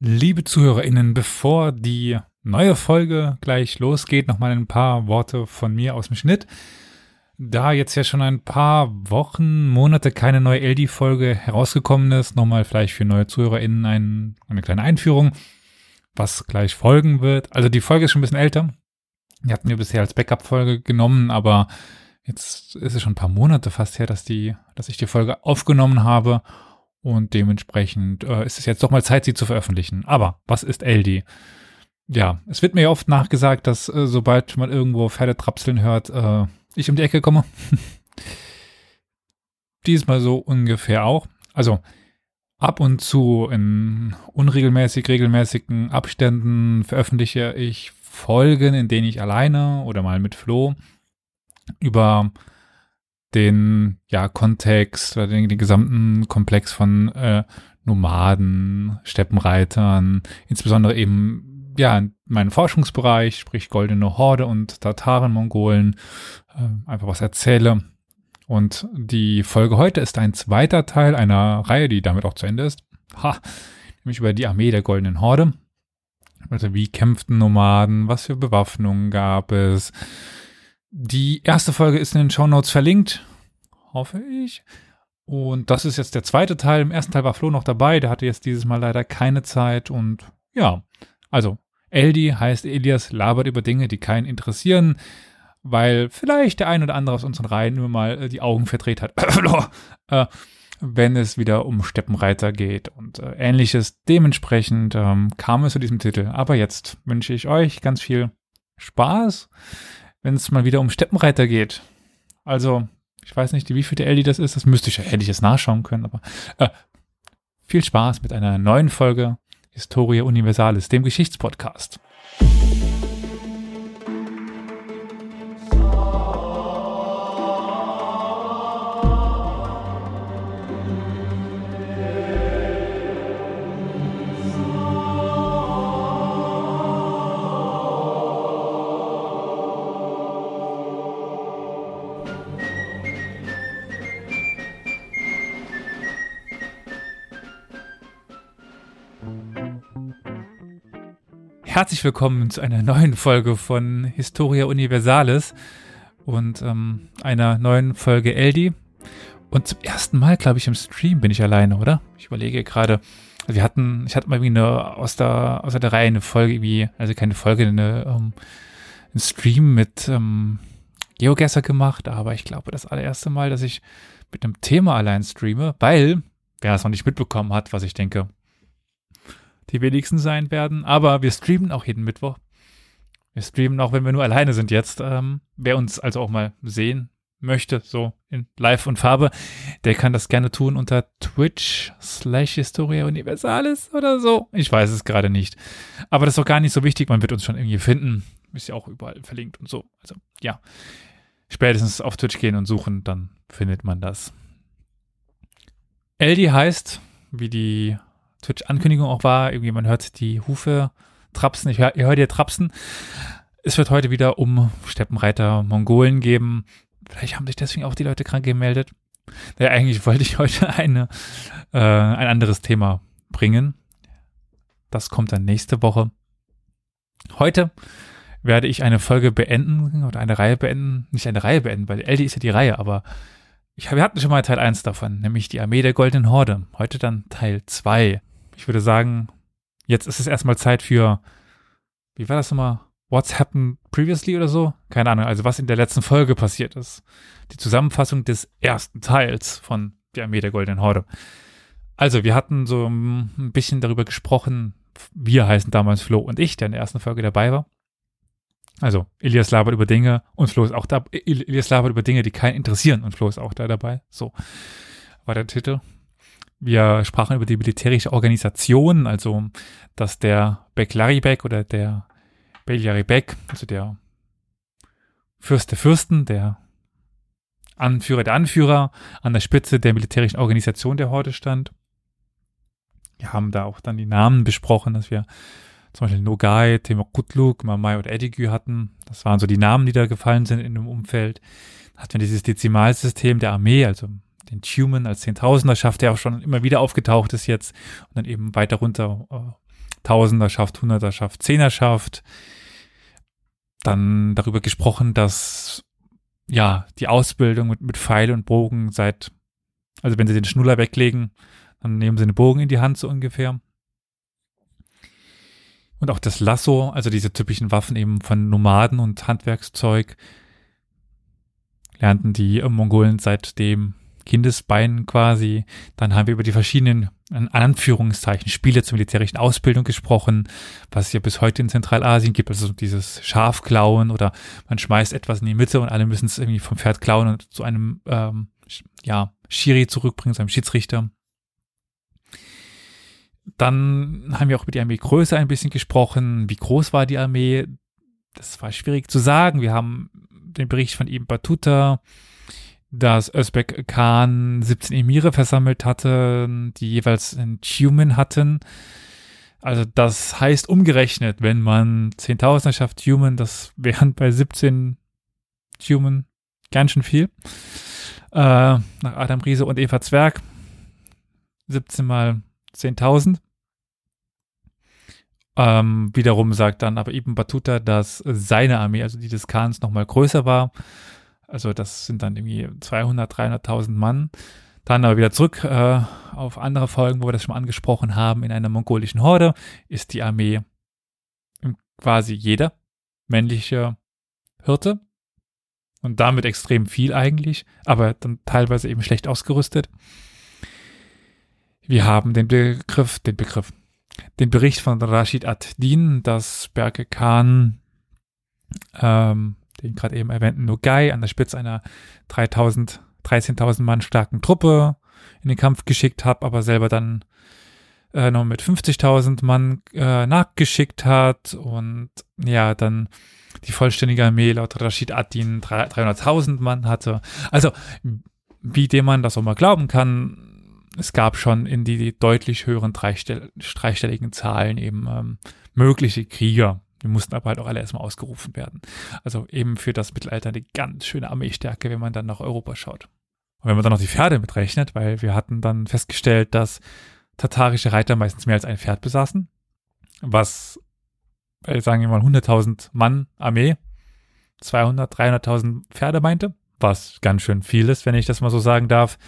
Liebe ZuhörerInnen, bevor die neue Folge gleich losgeht, nochmal ein paar Worte von mir aus dem Schnitt. Da jetzt ja schon ein paar Wochen, Monate keine neue LD-Folge herausgekommen ist, nochmal vielleicht für neue ZuhörerInnen ein, eine kleine Einführung, was gleich folgen wird. Also die Folge ist schon ein bisschen älter. Die hatten wir bisher als Backup-Folge genommen, aber jetzt ist es schon ein paar Monate fast her, dass die, dass ich die Folge aufgenommen habe. Und dementsprechend äh, ist es jetzt doch mal Zeit, sie zu veröffentlichen. Aber was ist LD? Ja, es wird mir oft nachgesagt, dass äh, sobald man irgendwo Pferde trapseln hört, äh, ich um die Ecke komme. Diesmal so ungefähr auch. Also ab und zu in unregelmäßig, regelmäßigen Abständen veröffentliche ich Folgen, in denen ich alleine oder mal mit Flo über den ja, Kontext oder den, den gesamten Komplex von äh, Nomaden, Steppenreitern, insbesondere eben ja meinen Forschungsbereich, sprich Goldene Horde und Tataren, Mongolen, äh, einfach was erzähle. Und die Folge heute ist ein zweiter Teil einer Reihe, die damit auch zu Ende ist. Ha, nämlich über die Armee der Goldenen Horde. Also wie kämpften Nomaden, was für Bewaffnungen gab es, die erste Folge ist in den Show Notes verlinkt, hoffe ich. Und das ist jetzt der zweite Teil. Im ersten Teil war Flo noch dabei, der hatte jetzt dieses Mal leider keine Zeit. Und ja, also Eldi heißt Elias labert über Dinge, die keinen interessieren, weil vielleicht der ein oder andere aus unseren Reihen nur mal äh, die Augen verdreht hat. äh, wenn es wieder um Steppenreiter geht und äh, ähnliches. Dementsprechend ähm, kam es zu diesem Titel. Aber jetzt wünsche ich euch ganz viel Spaß wenn es mal wieder um Steppenreiter geht. Also, ich weiß nicht, wie viel der LD das ist, das müsste ich ja, hätte ich jetzt nachschauen können, aber äh, viel Spaß mit einer neuen Folge Historia Universalis, dem Geschichtspodcast. Herzlich willkommen zu einer neuen Folge von Historia Universalis und ähm, einer neuen Folge Eldi. Und zum ersten Mal, glaube ich, im Stream bin ich alleine, oder? Ich überlege gerade. Also wir hatten, ich hatte mal irgendwie eine aus der, aus der Reihe eine Folge wie, also keine Folge, eine, um, einen Stream mit ähm, GeoGuessr gemacht, aber ich glaube, das allererste Mal, dass ich mit einem Thema allein streame, weil, wer es noch nicht mitbekommen hat, was ich denke, die wenigsten sein werden. Aber wir streamen auch jeden Mittwoch. Wir streamen auch, wenn wir nur alleine sind jetzt. Ähm, wer uns also auch mal sehen möchte, so in Live und Farbe, der kann das gerne tun unter Twitch slash Historia Universalis oder so. Ich weiß es gerade nicht. Aber das ist auch gar nicht so wichtig. Man wird uns schon irgendwie finden. Ist ja auch überall verlinkt und so. Also, ja. Spätestens auf Twitch gehen und suchen, dann findet man das. Eldi heißt, wie die Twitch-Ankündigung auch war, irgendwie man hört die Hufe trapsen, ich hör, ihr hört ihr trapsen. Es wird heute wieder um Steppenreiter Mongolen geben. Vielleicht haben sich deswegen auch die Leute krank gemeldet. Naja, eigentlich wollte ich heute eine, äh, ein anderes Thema bringen. Das kommt dann nächste Woche. Heute werde ich eine Folge beenden oder eine Reihe beenden. Nicht eine Reihe beenden, weil LD ist ja die Reihe, aber ich, wir hatten schon mal Teil 1 davon, nämlich die Armee der Goldenen Horde. Heute dann Teil 2 ich würde sagen, jetzt ist es erstmal Zeit für, wie war das nochmal? What's happened previously oder so? Keine Ahnung, also was in der letzten Folge passiert ist. Die Zusammenfassung des ersten Teils von der Armee der Goldenen Horde. Also, wir hatten so ein bisschen darüber gesprochen, wir heißen damals Flo und ich, der in der ersten Folge dabei war. Also, Elias labert über Dinge und Flo ist auch da. Elias labert über Dinge, die keinen interessieren und Flo ist auch da dabei. So war der Titel. Wir sprachen über die militärische Organisation, also dass der Beklaribek oder der Beljaribek, also der Fürst der Fürsten, der Anführer der Anführer, an der Spitze der militärischen Organisation der Horde stand. Wir haben da auch dann die Namen besprochen, dass wir zum Beispiel Nogai, Temokutluk, Mamai und Edigü hatten. Das waren so die Namen, die da gefallen sind in dem Umfeld. Da hatten wir dieses Dezimalsystem der Armee, also den Tumen als Zehntausender schafft, der auch schon immer wieder aufgetaucht ist jetzt und dann eben weiter runter äh, Tausenderschaft, Hunderterschaft, Zehnerschaft. Dann darüber gesprochen, dass ja die Ausbildung mit, mit Pfeil und Bogen seit, also wenn sie den Schnuller weglegen, dann nehmen sie einen Bogen in die Hand so ungefähr. Und auch das Lasso, also diese typischen Waffen eben von Nomaden und Handwerkszeug, lernten die Mongolen seit dem Kindesbeinen quasi. Dann haben wir über die verschiedenen, in Anführungszeichen, Spiele zur militärischen Ausbildung gesprochen, was es ja bis heute in Zentralasien gibt, also dieses Schafklauen oder man schmeißt etwas in die Mitte und alle müssen es irgendwie vom Pferd klauen und zu einem, ähm, ja, Schiri zurückbringen, zu einem Schiedsrichter. Dann haben wir auch über die Armeegröße ein bisschen gesprochen. Wie groß war die Armee? Das war schwierig zu sagen. Wir haben den Bericht von Ibn Battuta, dass Özbek Khan 17 Emire versammelt hatte, die jeweils einen Tumen hatten. Also das heißt umgerechnet, wenn man 10.000er schafft Tumen, das wären bei 17 Tumen ganz schön viel. Äh, nach Adam Riese und Eva Zwerg 17 mal 10.000. Ähm, wiederum sagt dann aber Ibn Battuta, dass seine Armee, also die des Khans, nochmal größer war. Also das sind dann irgendwie 200, 300.000 Mann. Dann aber wieder zurück äh, auf andere Folgen, wo wir das schon angesprochen haben. In einer mongolischen Horde ist die Armee quasi jeder männliche Hirte und damit extrem viel eigentlich, aber dann teilweise eben schlecht ausgerüstet. Wir haben den Begriff, den Begriff, den Bericht von Rashid ad-Din, dass Berke Khan ähm, den gerade eben erwähnten Nogai an der Spitze einer 3000, 13.000 Mann starken Truppe in den Kampf geschickt hat, aber selber dann äh, noch mit 50.000 Mann äh, nachgeschickt hat und ja, dann die vollständige Armee laut Rashid Ad-Din 300.000 Mann hatte. Also, wie dem man das auch mal glauben kann, es gab schon in die deutlich höheren dreistelligen Zahlen eben ähm, mögliche Krieger. Die mussten aber halt auch alle erstmal ausgerufen werden. Also eben für das Mittelalter eine ganz schöne Armeestärke, wenn man dann nach Europa schaut. Und wenn man dann noch die Pferde mitrechnet, weil wir hatten dann festgestellt, dass tatarische Reiter meistens mehr als ein Pferd besaßen, was, sagen wir mal, 100.000 Mann Armee, 200, 300.000 Pferde meinte, was ganz schön viel ist, wenn ich das mal so sagen darf.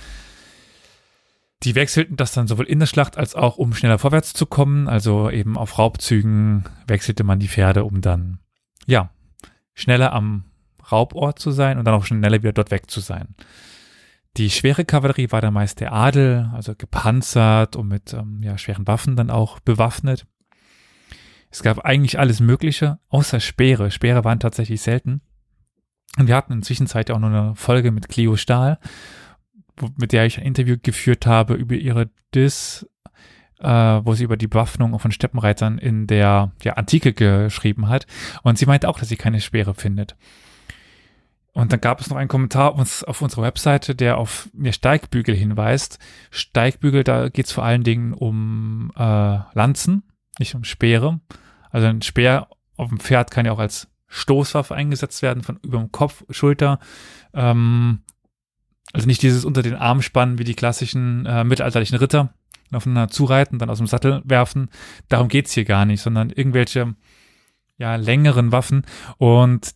Die wechselten das dann sowohl in der Schlacht als auch, um schneller vorwärts zu kommen. Also eben auf Raubzügen wechselte man die Pferde, um dann, ja, schneller am Raubort zu sein und dann auch schneller wieder dort weg zu sein. Die schwere Kavallerie war dann meist der Adel, also gepanzert und mit ähm, ja, schweren Waffen dann auch bewaffnet. Es gab eigentlich alles Mögliche, außer Speere. Speere waren tatsächlich selten. Und wir hatten in der Zwischenzeit auch noch eine Folge mit Clio Stahl mit der ich ein Interview geführt habe über ihre Dis, äh, wo sie über die Bewaffnung von Steppenreitern in der ja, Antike geschrieben hat. Und sie meinte auch, dass sie keine Speere findet. Und dann gab es noch einen Kommentar auf unserer Webseite, der auf mir Steigbügel hinweist. Steigbügel, da geht es vor allen Dingen um äh, Lanzen, nicht um Speere. Also ein Speer auf dem Pferd kann ja auch als Stoßwaffe eingesetzt werden, von über dem Kopf, Schulter. Ähm, also nicht dieses unter den Arm spannen wie die klassischen äh, mittelalterlichen Ritter aufeinander zureiten, dann aus dem Sattel werfen. Darum geht's hier gar nicht, sondern irgendwelche ja, längeren Waffen und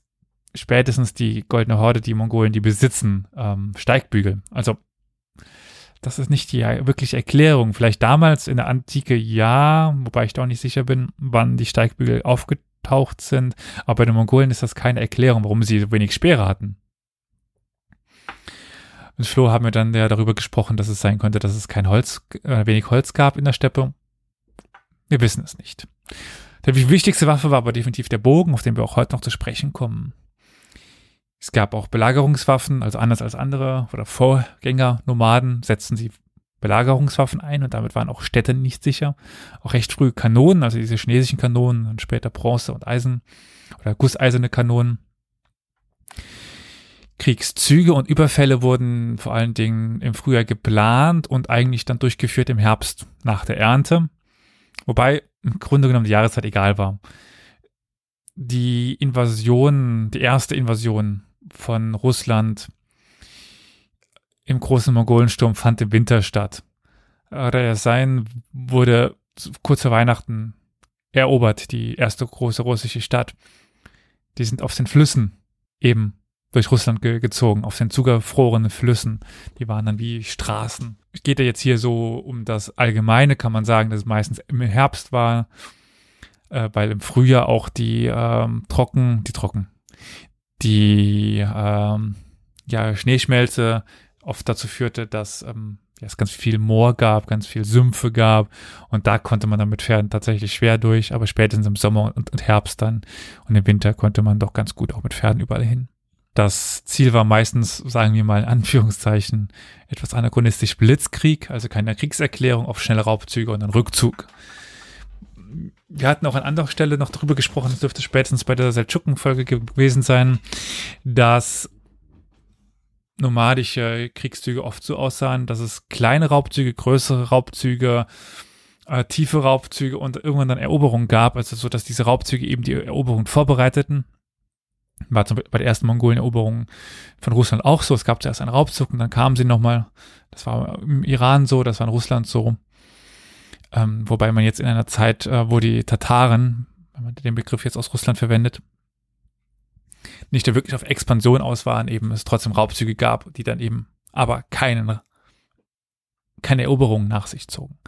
spätestens die Goldene Horde, die Mongolen, die besitzen ähm, Steigbügel. Also das ist nicht die wirkliche Erklärung. Vielleicht damals in der Antike ja, wobei ich da auch nicht sicher bin, wann die Steigbügel aufgetaucht sind. Aber bei den Mongolen ist das keine Erklärung, warum sie so wenig Speere hatten. Mit Flo haben wir dann ja darüber gesprochen, dass es sein könnte, dass es kein Holz, äh, wenig Holz gab in der Steppe. Wir wissen es nicht. Die wichtigste Waffe war aber definitiv der Bogen, auf den wir auch heute noch zu sprechen kommen. Es gab auch Belagerungswaffen, also anders als andere oder Vorgänger, Nomaden, setzten sie Belagerungswaffen ein und damit waren auch Städte nicht sicher. Auch recht früh Kanonen, also diese chinesischen Kanonen und später Bronze und Eisen oder gusseiserne Kanonen. Kriegszüge und Überfälle wurden vor allen Dingen im Frühjahr geplant und eigentlich dann durchgeführt im Herbst nach der Ernte. Wobei im Grunde genommen die Jahreszeit egal war. Die Invasion, die erste Invasion von Russland im großen Mongolensturm fand im Winter statt. Sein wurde kurz vor Weihnachten erobert, die erste große russische Stadt. Die sind auf den Flüssen eben durch Russland ge gezogen, auf den zugefrorenen Flüssen. Die waren dann wie Straßen. Es geht ja jetzt hier so um das Allgemeine, kann man sagen, dass es meistens im Herbst war, äh, weil im Frühjahr auch die ähm, trocken, die trocken, die ähm, ja, Schneeschmelze oft dazu führte, dass ähm, ja, es ganz viel Moor gab, ganz viel Sümpfe gab und da konnte man dann mit Pferden tatsächlich schwer durch, aber spätestens im Sommer und, und Herbst dann und im Winter konnte man doch ganz gut auch mit Pferden überall hin. Das Ziel war meistens, sagen wir mal in Anführungszeichen, etwas anachronistisch Blitzkrieg, also keine Kriegserklärung auf schnelle Raubzüge und dann Rückzug. Wir hatten auch an anderer Stelle noch darüber gesprochen, das dürfte spätestens bei der Seldschuken-Folge gewesen sein, dass nomadische Kriegszüge oft so aussahen, dass es kleine Raubzüge, größere Raubzüge, äh, tiefe Raubzüge und irgendwann dann Eroberungen gab, also so, dass diese Raubzüge eben die Eroberung vorbereiteten. War zum bei der ersten Mongolen-Eroberung von Russland auch so. Es gab zuerst einen Raubzug und dann kamen sie nochmal. Das war im Iran so, das war in Russland so. Ähm, wobei man jetzt in einer Zeit, äh, wo die Tataren, wenn man den Begriff jetzt aus Russland verwendet, nicht wirklich auf Expansion aus waren, eben es trotzdem Raubzüge gab, die dann eben aber keinen, keine Eroberungen nach sich zogen.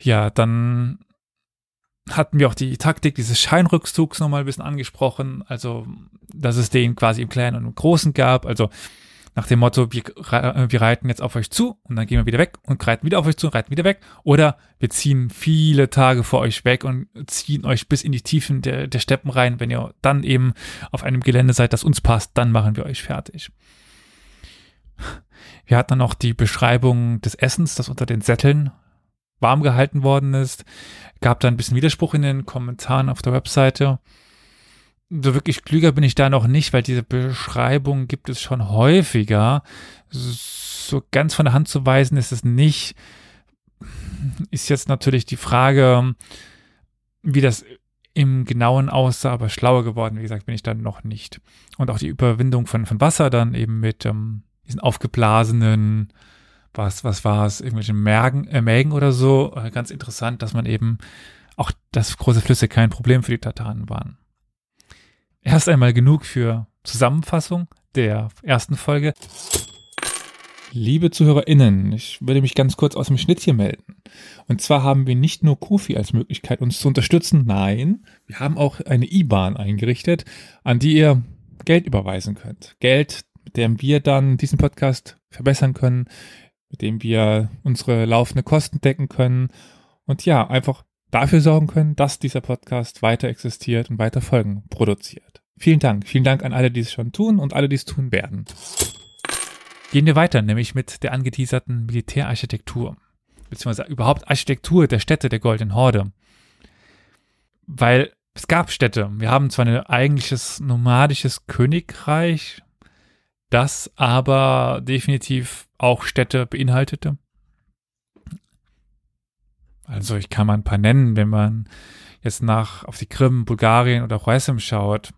Ja, dann hatten wir auch die Taktik dieses Scheinrückzugs nochmal ein bisschen angesprochen, also dass es den quasi im Kleinen und im Großen gab, also nach dem Motto, wir, wir reiten jetzt auf euch zu und dann gehen wir wieder weg und reiten wieder auf euch zu und reiten wieder weg. Oder wir ziehen viele Tage vor euch weg und ziehen euch bis in die Tiefen der, der Steppen rein. Wenn ihr dann eben auf einem Gelände seid, das uns passt, dann machen wir euch fertig. Wir hatten dann noch die Beschreibung des Essens, das unter den Sätteln warm gehalten worden ist. Gab da ein bisschen Widerspruch in den Kommentaren auf der Webseite so wirklich klüger bin ich da noch nicht, weil diese Beschreibung gibt es schon häufiger. So ganz von der Hand zu weisen ist es nicht. Ist jetzt natürlich die Frage, wie das im Genauen aussah, aber schlauer geworden, wie gesagt, bin ich dann noch nicht. Und auch die Überwindung von, von Wasser dann eben mit ähm, diesen aufgeblasenen, was, was war es, irgendwelchen Mergen, äh, Mägen oder so. Äh, ganz interessant, dass man eben auch, dass große Flüsse kein Problem für die Tataren waren. Erst einmal genug für Zusammenfassung der ersten Folge. Liebe ZuhörerInnen, ich würde mich ganz kurz aus dem Schnitt hier melden. Und zwar haben wir nicht nur Kofi als Möglichkeit, uns zu unterstützen, nein, wir haben auch eine IBAN eingerichtet, an die ihr Geld überweisen könnt. Geld, mit dem wir dann diesen Podcast verbessern können, mit dem wir unsere laufende Kosten decken können und ja, einfach dafür sorgen können, dass dieser Podcast weiter existiert und weiter Folgen produziert. Vielen Dank. Vielen Dank an alle, die es schon tun und alle, die es tun werden. Gehen wir weiter, nämlich mit der angeteaserten Militärarchitektur, beziehungsweise überhaupt Architektur der Städte der Golden Horde. Weil es gab Städte. Wir haben zwar ein eigentliches nomadisches Königreich, das aber definitiv auch Städte beinhaltete. Also ich kann mal ein paar nennen, wenn man jetzt nach auf die Krim, Bulgarien oder Khoisim schaut.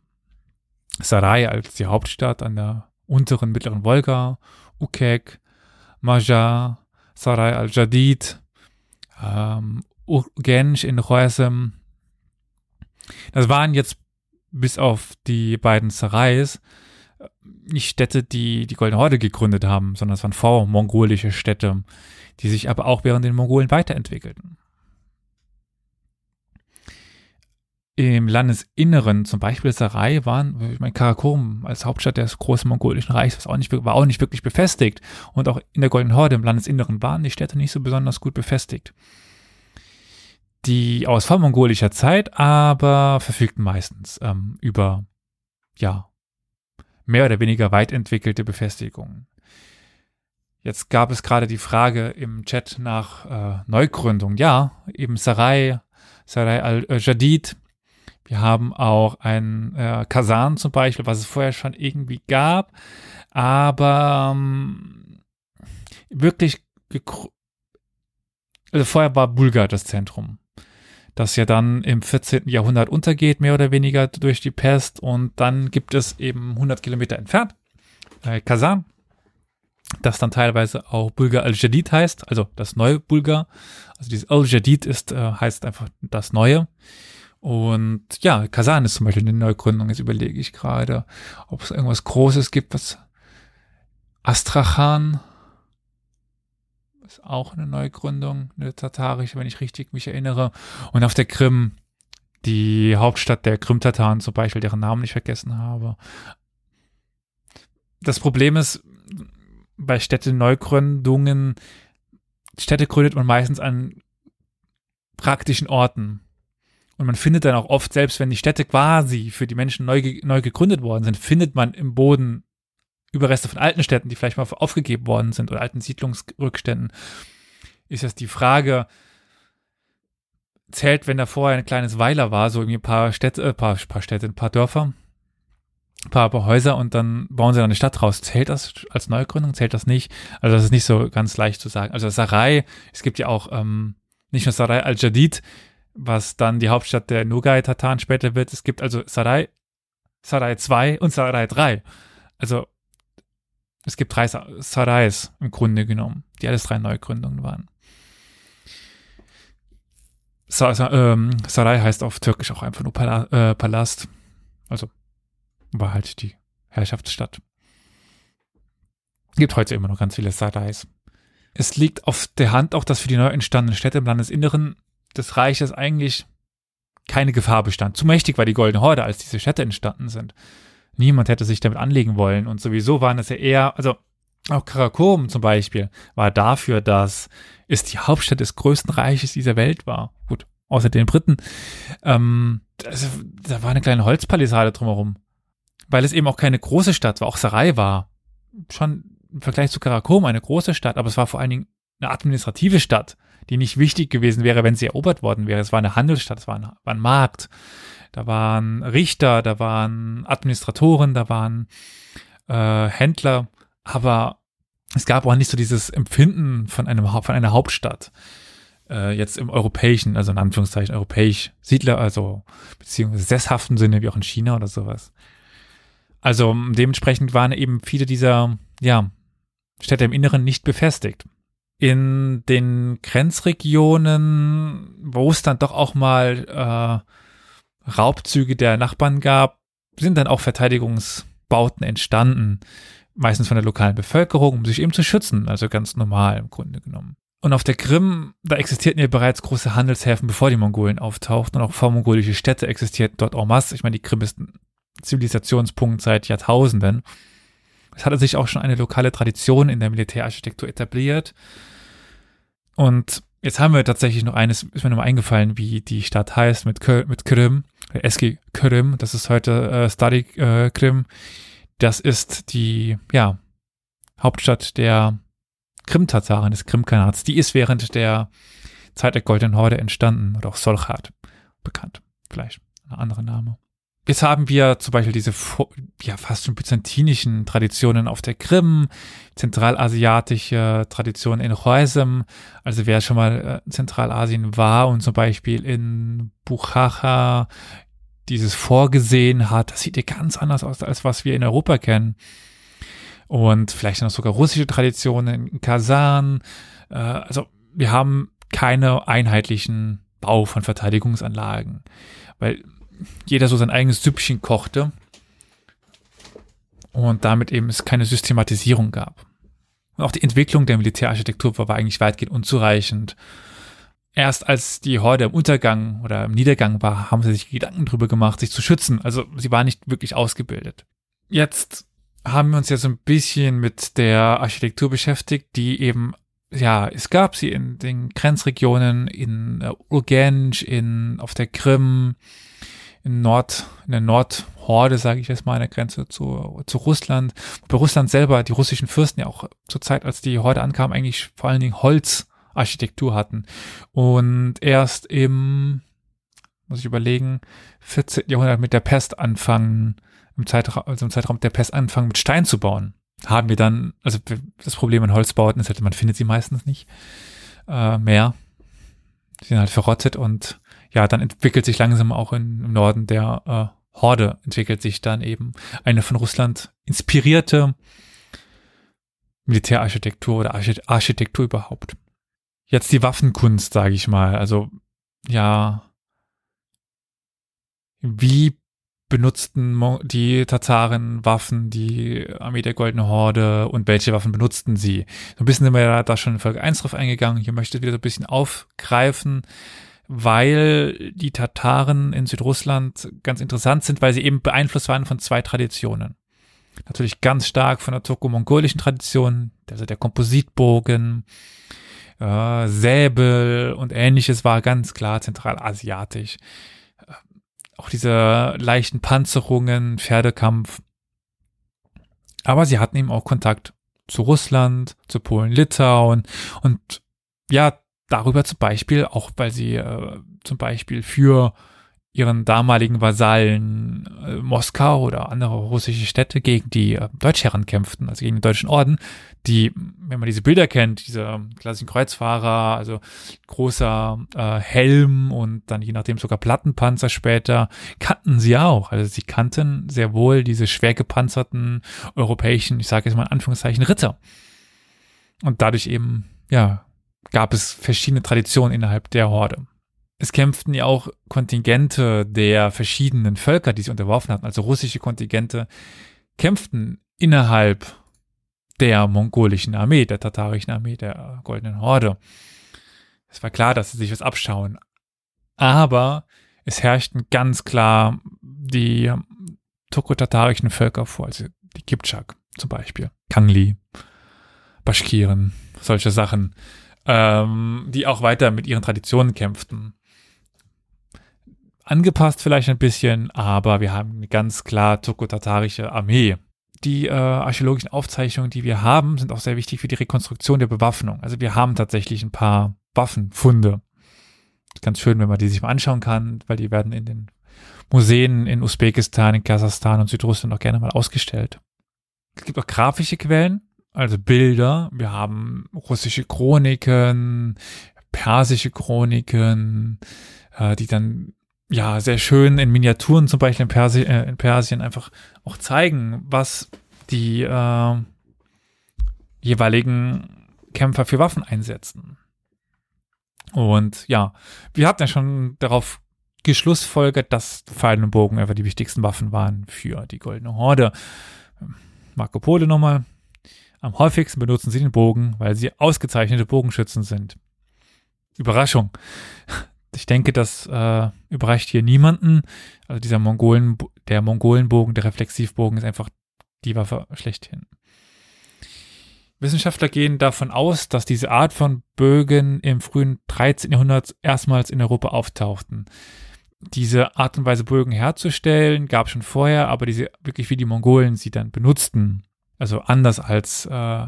Sarai als die Hauptstadt an der unteren mittleren Wolga, Ukek, Maja, Sarai al-Jadid, ähm, Gensch in Khoisim. Das waren jetzt bis auf die beiden Sarais nicht Städte, die die Goldene Horde gegründet haben, sondern es waren vormongolische Städte, die sich aber auch während den Mongolen weiterentwickelten. Im Landesinneren, zum Beispiel Sarai, waren, ich meine, Karakorum als Hauptstadt des großen mongolischen Reichs auch nicht, war auch nicht wirklich befestigt. Und auch in der Goldenen Horde im Landesinneren waren die Städte nicht so besonders gut befestigt. Die aus vormongolischer Zeit aber verfügten meistens ähm, über, ja, mehr oder weniger weit entwickelte Befestigungen. Jetzt gab es gerade die Frage im Chat nach äh, Neugründung. Ja, eben Sarai, Sarai al-Jadid, wir haben auch ein äh, Kasan zum Beispiel, was es vorher schon irgendwie gab, aber ähm, wirklich also vorher war Bulgar das Zentrum, das ja dann im 14. Jahrhundert untergeht, mehr oder weniger durch die Pest und dann gibt es eben 100 Kilometer entfernt äh, Kasan das dann teilweise auch Bulgar al-Jadid heißt, also das neue Bulgar. Also dieses al-Jadid ist, äh, heißt einfach das Neue. Und ja, Kasan ist zum Beispiel eine Neugründung. Jetzt überlege ich gerade, ob es irgendwas Großes gibt, was Astrachan ist auch eine Neugründung, eine tatarische, wenn ich richtig mich erinnere. Und auf der Krim, die Hauptstadt der Krim-Tataren zum Beispiel, deren Namen ich vergessen habe. Das Problem ist, bei Städte-Neugründungen, Städte gründet man meistens an praktischen Orten. Und man findet dann auch oft, selbst wenn die Städte quasi für die Menschen neu, neu gegründet worden sind, findet man im Boden Überreste von alten Städten, die vielleicht mal aufgegeben worden sind oder alten Siedlungsrückständen. Ist das die Frage, zählt, wenn da vorher ein kleines Weiler war, so irgendwie ein paar Städte, äh, paar, paar Städte, ein paar Dörfer, ein paar, paar Häuser und dann bauen sie dann eine Stadt raus. Zählt das als Neugründung? Zählt das nicht? Also das ist nicht so ganz leicht zu sagen. Also Sarai, es gibt ja auch ähm, nicht nur Sarai al-Jadid, was dann die Hauptstadt der Nogai-Tataren später wird. Es gibt also Sarai, Sarai 2 und Sarai 3. Also es gibt drei Sarais im Grunde genommen, die alles drei Neugründungen waren. Sa ähm, Sarai heißt auf Türkisch auch einfach nur äh, Palast. Also war halt die Herrschaftsstadt. Gibt heute immer noch ganz viele Sarais. Es liegt auf der Hand auch, dass für die neu entstandenen Städte im Landesinneren des Reiches eigentlich keine Gefahr bestand. Zu mächtig war die Goldene Horde, als diese Städte entstanden sind. Niemand hätte sich damit anlegen wollen. Und sowieso waren es ja eher, also auch Karakorum zum Beispiel war dafür, dass es die Hauptstadt des größten Reiches dieser Welt war. Gut, außer den Briten. Ähm, also, da war eine kleine Holzpalisade drumherum. Weil es eben auch keine große Stadt war, auch Sarai war schon im Vergleich zu Karakorum eine große Stadt, aber es war vor allen Dingen eine administrative Stadt, die nicht wichtig gewesen wäre, wenn sie erobert worden wäre. Es war eine Handelsstadt, es war ein, war ein Markt. Da waren Richter, da waren Administratoren, da waren äh, Händler, aber es gab auch nicht so dieses Empfinden von einem von einer Hauptstadt. Äh, jetzt im europäischen, also in Anführungszeichen europäisch Siedler, also beziehungsweise sesshaften Sinne, wie auch in China oder sowas. Also dementsprechend waren eben viele dieser, ja, Städte im Inneren nicht befestigt. In den Grenzregionen, wo es dann doch auch mal äh, Raubzüge der Nachbarn gab, sind dann auch Verteidigungsbauten entstanden. Meistens von der lokalen Bevölkerung, um sich eben zu schützen. Also ganz normal im Grunde genommen. Und auf der Krim, da existierten ja bereits große Handelshäfen, bevor die Mongolen auftauchten. Und auch vormongolische Städte existierten dort en masse. Ich meine, die Krim ist ein Zivilisationspunkt seit Jahrtausenden. Es hatte sich auch schon eine lokale Tradition in der Militärarchitektur etabliert. Und jetzt haben wir tatsächlich noch eines, ist mir nochmal eingefallen, wie die Stadt heißt mit, Kö mit Krim. Eski Krim, das ist heute äh, Stadik äh, Krim. Das ist die, ja, Hauptstadt der Krim-Tataren, des Krim-Kanats. Die ist während der Zeit der Goldenen Horde entstanden oder auch Solchat bekannt. Vielleicht ein anderer Name. Jetzt haben wir zum Beispiel diese ja fast schon byzantinischen Traditionen auf der Krim, zentralasiatische Traditionen in Khoisim. Also wer schon mal in äh, Zentralasien war und zum Beispiel in Buchacha dieses vorgesehen hat, das sieht ja ganz anders aus, als was wir in Europa kennen. Und vielleicht noch sogar russische Traditionen in Kasan. Äh, also wir haben keine einheitlichen Bau von Verteidigungsanlagen, weil jeder so sein eigenes Süppchen kochte und damit eben es keine Systematisierung gab. Und auch die Entwicklung der Militärarchitektur war, eigentlich weitgehend unzureichend. Erst als die Horde im Untergang oder im Niedergang war, haben sie sich Gedanken darüber gemacht, sich zu schützen. Also sie war nicht wirklich ausgebildet. Jetzt haben wir uns ja so ein bisschen mit der Architektur beschäftigt, die eben, ja, es gab sie in den Grenzregionen, in Urgench, in, auf der Krim, in Nord, in der Nordhorde, sage ich jetzt mal, an der Grenze zu, zu Russland. Bei Russland selber, die russischen Fürsten ja auch zur Zeit, als die Horde ankam, eigentlich vor allen Dingen Holzarchitektur hatten. Und erst im, muss ich überlegen, 14. Jahrhundert mit der Pest anfangen, im Zeitraum, also im Zeitraum der Pest anfangen, mit Stein zu bauen. Haben wir dann, also das Problem in Holzbauten ist halt, man findet sie meistens nicht äh, mehr. Die sind halt verrottet und ja, dann entwickelt sich langsam auch in, im Norden der äh, Horde, entwickelt sich dann eben eine von Russland inspirierte Militärarchitektur oder Architektur überhaupt. Jetzt die Waffenkunst, sage ich mal. Also ja, wie benutzten die Tataren Waffen, die Armee der Goldenen Horde und welche Waffen benutzten sie? So ein bisschen sind wir da schon in Folge 1 drauf eingegangen. Hier möchte ich wieder so ein bisschen aufgreifen, weil die Tataren in Südrussland ganz interessant sind, weil sie eben beeinflusst waren von zwei Traditionen. Natürlich ganz stark von der turko-mongolischen Tradition, also der Kompositbogen, äh, Säbel und ähnliches war ganz klar zentralasiatisch. Äh, auch diese leichten Panzerungen, Pferdekampf. Aber sie hatten eben auch Kontakt zu Russland, zu Polen, Litauen und ja, darüber zum Beispiel, auch weil sie äh, zum Beispiel für ihren damaligen Vasallen äh, Moskau oder andere russische Städte gegen die äh, Deutschherren kämpften, also gegen den deutschen Orden, die, wenn man diese Bilder kennt, diese klassischen Kreuzfahrer, also großer äh, Helm und dann je nachdem sogar Plattenpanzer später, kannten sie auch. Also sie kannten sehr wohl diese schwer gepanzerten europäischen, ich sage jetzt mal in Anführungszeichen, Ritter. Und dadurch eben, ja, gab es verschiedene Traditionen innerhalb der Horde es kämpften ja auch Kontingente der verschiedenen Völker, die sie unterworfen hatten, also russische Kontingente, kämpften innerhalb der mongolischen Armee, der tatarischen Armee, der Goldenen Horde. Es war klar, dass sie sich was abschauen. Aber es herrschten ganz klar die turko-tatarischen Völker vor, also die Kipchak zum Beispiel, Kangli, Baschkiren, solche Sachen, ähm, die auch weiter mit ihren Traditionen kämpften angepasst vielleicht ein bisschen, aber wir haben eine ganz klar turko-tatarische Armee. Die äh, archäologischen Aufzeichnungen, die wir haben, sind auch sehr wichtig für die Rekonstruktion der Bewaffnung. Also wir haben tatsächlich ein paar Waffenfunde. Ganz schön, wenn man die sich mal anschauen kann, weil die werden in den Museen in Usbekistan, in Kasachstan und Südrussland auch gerne mal ausgestellt. Es gibt auch grafische Quellen, also Bilder. Wir haben russische Chroniken, persische Chroniken, äh, die dann ja, sehr schön in Miniaturen zum Beispiel in, Persi äh, in Persien einfach auch zeigen, was die äh, jeweiligen Kämpfer für Waffen einsetzen. Und ja, wir hatten ja schon darauf geschlussfolgert, dass Pfeil und Bogen einfach die wichtigsten Waffen waren für die Goldene Horde. Marco Polo nochmal. Am häufigsten benutzen sie den Bogen, weil sie ausgezeichnete Bogenschützen sind. Überraschung ich denke, das äh, überreicht hier niemanden. Also dieser Mongolen, der Mongolenbogen, der Reflexivbogen ist einfach die Waffe schlechthin. Wissenschaftler gehen davon aus, dass diese Art von Bögen im frühen 13. Jahrhundert erstmals in Europa auftauchten. Diese Art und Weise Bögen herzustellen gab es schon vorher, aber diese wirklich wie die Mongolen sie dann benutzten, also anders als äh,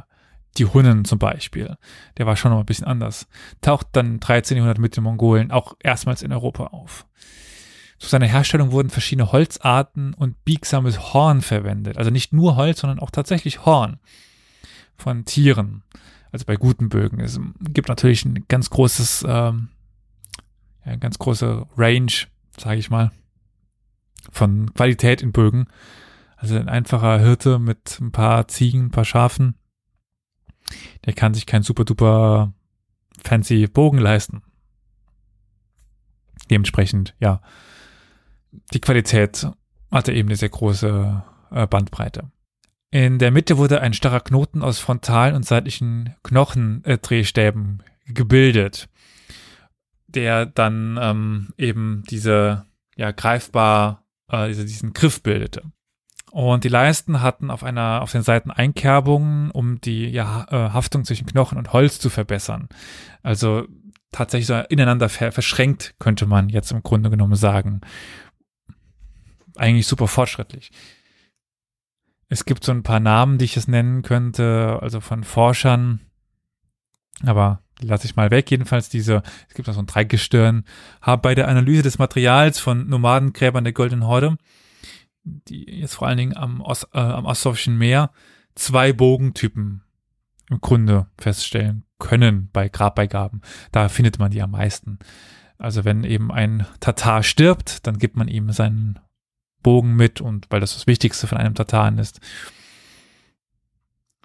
die Hunnen zum Beispiel, der war schon noch ein bisschen anders, taucht dann 1300 mit den Mongolen auch erstmals in Europa auf. Zu seiner Herstellung wurden verschiedene Holzarten und biegsames Horn verwendet. Also nicht nur Holz, sondern auch tatsächlich Horn von Tieren. Also bei guten Bögen. Es gibt natürlich ein ganz großes, ähm, ja, eine ganz große Range, sage ich mal, von Qualität in Bögen. Also ein einfacher Hirte mit ein paar Ziegen, ein paar Schafen der kann sich kein super duper fancy Bogen leisten. Dementsprechend, ja, die Qualität hatte eben eine sehr große äh, Bandbreite. In der Mitte wurde ein starrer Knoten aus frontalen und seitlichen Knochendrehstäben äh, gebildet, der dann ähm, eben diese ja greifbar äh, diesen Griff bildete. Und die Leisten hatten auf einer, auf den Seiten Einkerbungen, um die ja, äh, Haftung zwischen Knochen und Holz zu verbessern. Also tatsächlich so ineinander ver verschränkt, könnte man jetzt im Grunde genommen sagen. Eigentlich super fortschrittlich. Es gibt so ein paar Namen, die ich es nennen könnte, also von Forschern, aber die lasse ich mal weg. Jedenfalls diese, es gibt noch so ein Dreigestirn, haben bei der Analyse des Materials von Nomadengräbern der Golden Horde die jetzt vor allen Dingen am, Ost, äh, am Ostdeutschen Meer zwei Bogentypen im Grunde feststellen können bei Grabbeigaben. Da findet man die am meisten. Also wenn eben ein Tatar stirbt, dann gibt man ihm seinen Bogen mit und weil das das Wichtigste von einem Tataren ist.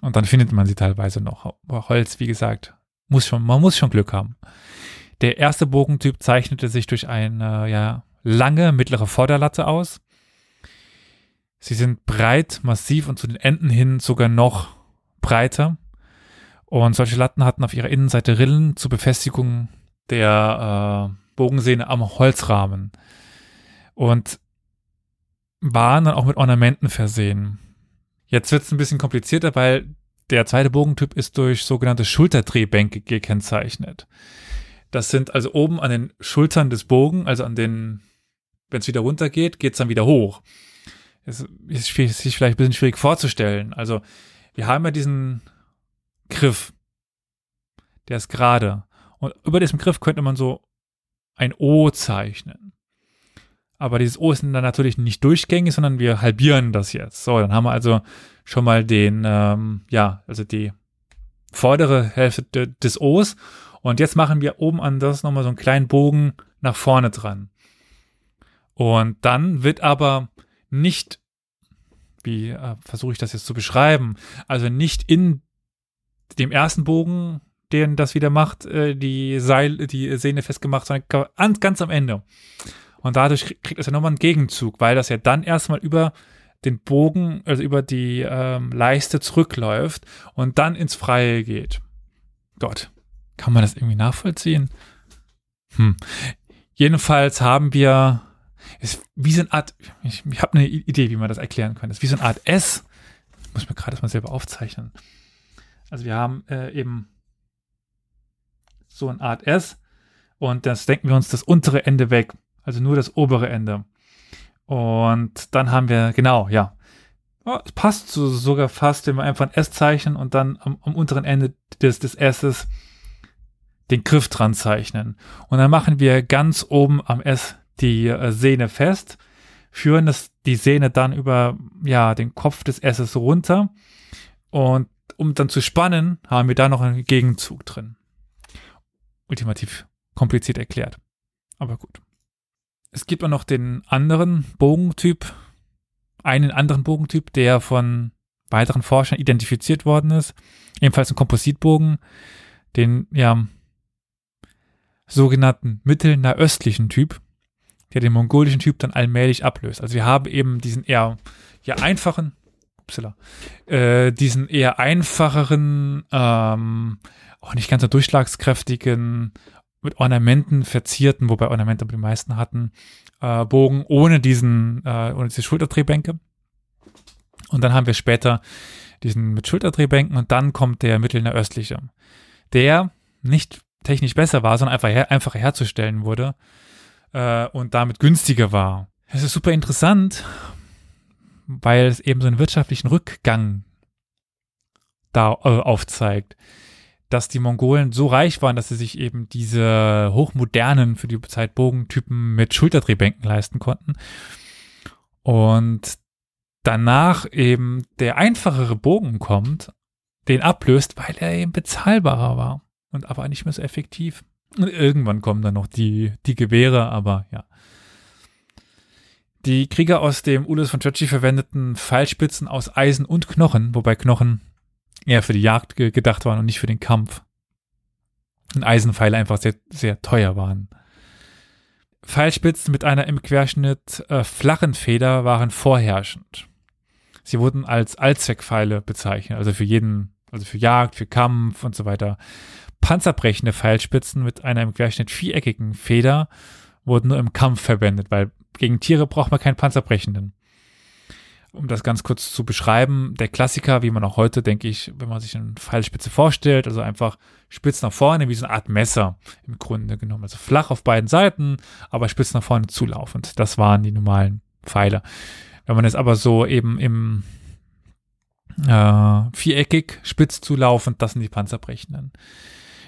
Und dann findet man sie teilweise noch. Aber Holz, wie gesagt, muss schon, man muss schon Glück haben. Der erste Bogentyp zeichnete sich durch eine ja, lange mittlere Vorderlatte aus. Sie sind breit, massiv und zu den Enden hin sogar noch breiter. Und solche Latten hatten auf ihrer Innenseite Rillen zur Befestigung der äh, Bogensehne am Holzrahmen. Und waren dann auch mit Ornamenten versehen. Jetzt wird es ein bisschen komplizierter, weil der zweite Bogentyp ist durch sogenannte Schulterdrehbänke gekennzeichnet. Das sind also oben an den Schultern des Bogen, also an den, wenn es wieder runter geht, geht es dann wieder hoch. Es ist sich vielleicht ein bisschen schwierig vorzustellen. Also wir haben ja diesen Griff, der ist gerade. Und über diesem Griff könnte man so ein O zeichnen. Aber dieses O ist dann natürlich nicht durchgängig, sondern wir halbieren das jetzt. So, dann haben wir also schon mal den, ähm, ja, also die vordere Hälfte des O's. Und jetzt machen wir oben an das nochmal so einen kleinen Bogen nach vorne dran. Und dann wird aber nicht, wie äh, versuche ich das jetzt zu beschreiben, also nicht in dem ersten Bogen, den das wieder macht, äh, die Seil, die Sehne festgemacht, sondern ganz am Ende. Und dadurch kriegt es ja nochmal einen Gegenzug, weil das ja dann erstmal über den Bogen, also über die ähm, Leiste zurückläuft und dann ins Freie geht. Gott, kann man das irgendwie nachvollziehen? Hm. Jedenfalls haben wir, ist wie so eine Art, ich, ich habe eine Idee, wie man das erklären. Das ist wie so eine Art S. Muss mir gerade das mal selber aufzeichnen. Also wir haben äh, eben so eine Art S und das denken wir uns das untere Ende weg. Also nur das obere Ende. Und dann haben wir, genau, ja. Oh, es passt so, sogar fast, wenn wir einfach ein S zeichnen und dann am, am unteren Ende des, des S's den Griff dran zeichnen. Und dann machen wir ganz oben am S die äh, Sehne fest, führen das, die Sehne dann über ja, den Kopf des S's runter. Und um dann zu spannen, haben wir da noch einen Gegenzug drin. Ultimativ kompliziert erklärt. Aber gut. Es gibt auch noch den anderen Bogentyp, einen anderen Bogentyp, der von weiteren Forschern identifiziert worden ist. Ebenfalls ein Kompositbogen, den ja sogenannten mittelnahöstlichen Typ, der den mongolischen Typ dann allmählich ablöst. Also wir haben eben diesen eher ja einfachen, upsala, äh, diesen eher einfacheren, ähm, auch nicht ganz so durchschlagskräftigen mit Ornamenten verzierten, wobei Ornamente die meisten hatten, äh, Bogen ohne diesen, äh, ohne diese Schulterdrehbänke. Und dann haben wir später diesen mit Schulterdrehbänken und dann kommt der mittelnahöstliche, der nicht technisch besser war, sondern einfach her einfacher herzustellen wurde äh, und damit günstiger war. Es ist super interessant, weil es eben so einen wirtschaftlichen Rückgang da äh, aufzeigt dass die Mongolen so reich waren, dass sie sich eben diese hochmodernen für die Zeit Bogentypen mit Schulterdrehbänken leisten konnten. Und danach eben der einfachere Bogen kommt, den ablöst, weil er eben bezahlbarer war und aber nicht mehr so effektiv. Und irgendwann kommen dann noch die, die Gewehre, aber ja. Die Krieger aus dem Ulus von Churchill verwendeten Pfeilspitzen aus Eisen und Knochen, wobei Knochen eher für die Jagd ge gedacht waren und nicht für den Kampf. Und Eisenpfeile einfach sehr, sehr teuer waren. Pfeilspitzen mit einer im Querschnitt äh, flachen Feder waren vorherrschend. Sie wurden als Allzweckpfeile bezeichnet, also für jeden, also für Jagd, für Kampf und so weiter. Panzerbrechende Pfeilspitzen mit einer im Querschnitt viereckigen Feder wurden nur im Kampf verwendet, weil gegen Tiere braucht man keinen Panzerbrechenden um das ganz kurz zu beschreiben, der Klassiker, wie man auch heute, denke ich, wenn man sich eine Pfeilspitze vorstellt, also einfach spitz nach vorne, wie so eine Art Messer im Grunde genommen. Also flach auf beiden Seiten, aber spitz nach vorne zulaufend. Das waren die normalen Pfeile. Wenn man es aber so eben im äh, viereckig spitz zulaufend, das sind die Panzerbrechenden.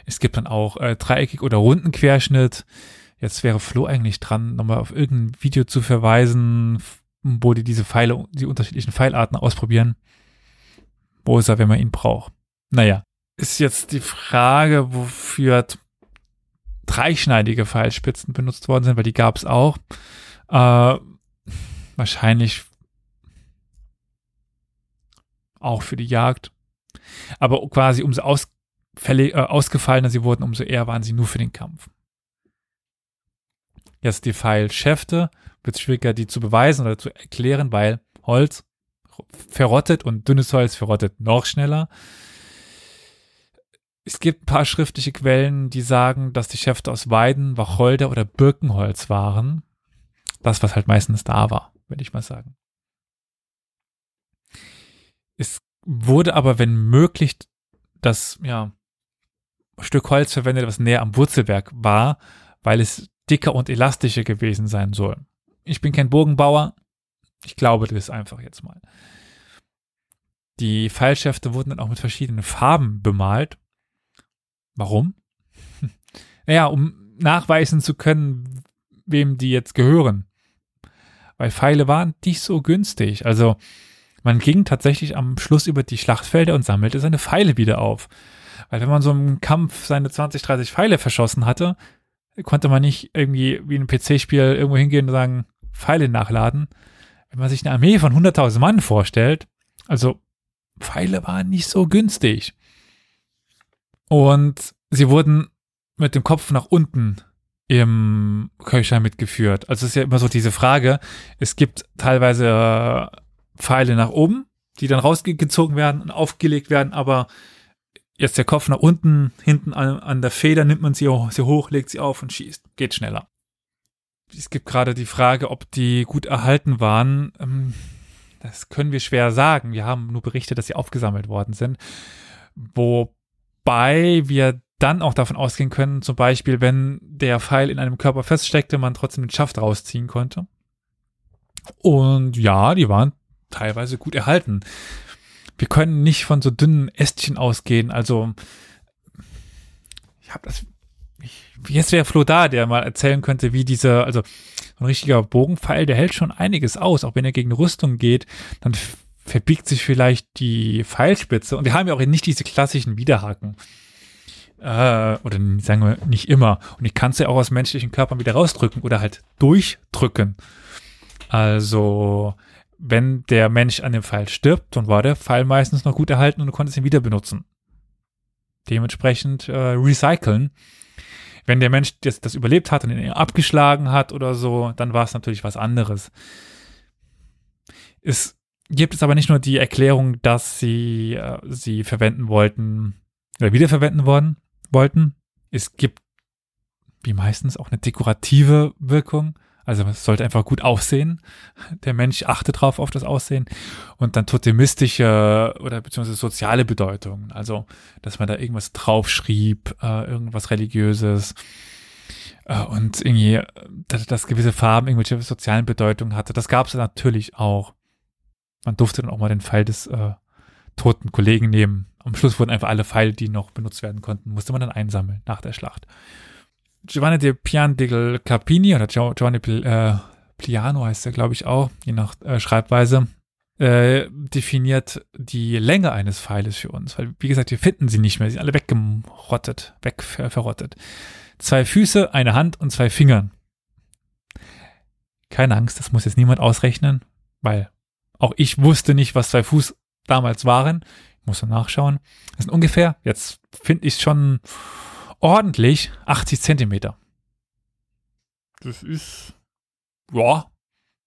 Es gibt dann auch äh, dreieckig oder runden Querschnitt. Jetzt wäre Flo eigentlich dran, nochmal auf irgendein Video zu verweisen, wo die diese Pfeile, die unterschiedlichen Pfeilarten ausprobieren. Wo ist er, wenn man ihn braucht? Naja, ist jetzt die Frage, wofür dreischneidige Pfeilspitzen benutzt worden sind, weil die gab es auch. Äh, wahrscheinlich auch für die Jagd. Aber quasi umso ausfällig, äh, ausgefallener sie wurden, umso eher waren sie nur für den Kampf. Jetzt die Pfeilschäfte, wird schwieriger, die zu beweisen oder zu erklären, weil Holz verrottet und dünnes Holz verrottet noch schneller. Es gibt ein paar schriftliche Quellen, die sagen, dass die Schäfte aus Weiden, Wacholder oder Birkenholz waren. Das, was halt meistens da war, würde ich mal sagen. Es wurde aber, wenn möglich, das ja, Stück Holz verwendet, was näher am Wurzelwerk war, weil es dicker und elastischer gewesen sein soll. Ich bin kein Bogenbauer. Ich glaube das einfach jetzt mal. Die Pfeilschäfte wurden dann auch mit verschiedenen Farben bemalt. Warum? naja, um nachweisen zu können, wem die jetzt gehören. Weil Pfeile waren nicht so günstig. Also man ging tatsächlich am Schluss über die Schlachtfelder und sammelte seine Pfeile wieder auf. Weil wenn man so im Kampf seine 20, 30 Pfeile verschossen hatte, konnte man nicht irgendwie wie ein PC-Spiel irgendwo hingehen und sagen, Pfeile nachladen. Wenn man sich eine Armee von 100.000 Mann vorstellt, also Pfeile waren nicht so günstig. Und sie wurden mit dem Kopf nach unten im Köcher mitgeführt. Also es ist ja immer so diese Frage, es gibt teilweise äh, Pfeile nach oben, die dann rausgezogen werden und aufgelegt werden, aber jetzt der Kopf nach unten, hinten an, an der Feder nimmt man sie, sie hoch, legt sie auf und schießt. Geht schneller. Es gibt gerade die Frage, ob die gut erhalten waren. Ähm, das können wir schwer sagen. Wir haben nur berichtet, dass sie aufgesammelt worden sind. Wobei wir dann auch davon ausgehen können, zum Beispiel, wenn der Pfeil in einem Körper feststeckte, man trotzdem den Schaft rausziehen konnte. Und ja, die waren teilweise gut erhalten wir können nicht von so dünnen Ästchen ausgehen. Also, ich habe das. Ich, jetzt wäre Flo da, der mal erzählen könnte, wie dieser, also so ein richtiger Bogenpfeil, der hält schon einiges aus. Auch wenn er gegen Rüstung geht, dann verbiegt sich vielleicht die Pfeilspitze. Und wir haben ja auch nicht diese klassischen Widerhaken. Äh, oder sagen wir nicht immer. Und ich kann es ja auch aus menschlichen Körpern wieder rausdrücken oder halt durchdrücken. Also wenn der Mensch an dem Pfeil stirbt, dann war der Pfeil meistens noch gut erhalten und du konntest ihn wieder benutzen. Dementsprechend äh, recyceln. Wenn der Mensch das, das überlebt hat und ihn abgeschlagen hat oder so, dann war es natürlich was anderes. Es gibt es aber nicht nur die Erklärung, dass sie äh, sie verwenden wollten oder wiederverwenden worden wollten. Es gibt wie meistens auch eine dekorative Wirkung. Also es sollte einfach gut aussehen. Der Mensch achtet drauf auf das Aussehen. Und dann totemistische oder beziehungsweise soziale Bedeutung. Also, dass man da irgendwas draufschrieb, äh, irgendwas Religiöses. Äh, und irgendwie, dass, dass gewisse Farben irgendwelche sozialen Bedeutungen hatte. Das gab es natürlich auch. Man durfte dann auch mal den Pfeil des äh, toten Kollegen nehmen. Am Schluss wurden einfach alle Pfeile, die noch benutzt werden konnten, musste man dann einsammeln nach der Schlacht. Giovanni de Pian del Capini oder Giovanni äh, Pliano heißt er, glaube ich, auch, je nach äh, Schreibweise, äh, definiert die Länge eines Pfeiles für uns. Weil, wie gesagt, wir finden sie nicht mehr. Sie sind alle weggerottet, weg verrottet. Zwei Füße, eine Hand und zwei Fingern. Keine Angst, das muss jetzt niemand ausrechnen, weil auch ich wusste nicht, was zwei Fuß damals waren. Ich musste nachschauen. Das sind ungefähr, jetzt finde ich schon ordentlich 80 Zentimeter. Das ist, ja,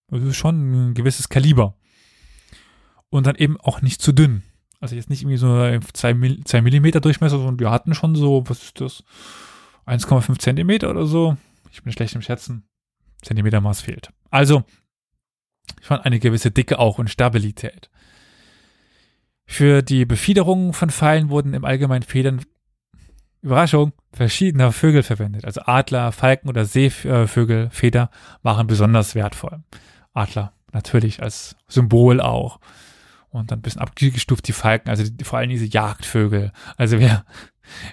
das ist schon ein gewisses Kaliber. Und dann eben auch nicht zu dünn. Also jetzt nicht irgendwie so 2 Millimeter Durchmesser, sondern wir hatten schon so, was ist das? 1,5 Zentimeter oder so. Ich bin schlecht im Schätzen. Zentimetermaß fehlt. Also, schon eine gewisse Dicke auch und Stabilität. Für die Befiederung von Pfeilen wurden im Allgemeinen Federn Überraschung, verschiedener Vögel verwendet. Also Adler, Falken oder Seevögelfeder waren besonders wertvoll. Adler natürlich als Symbol auch. Und dann ein bisschen abgestuft die Falken, also die, vor allem diese Jagdvögel. Also wer,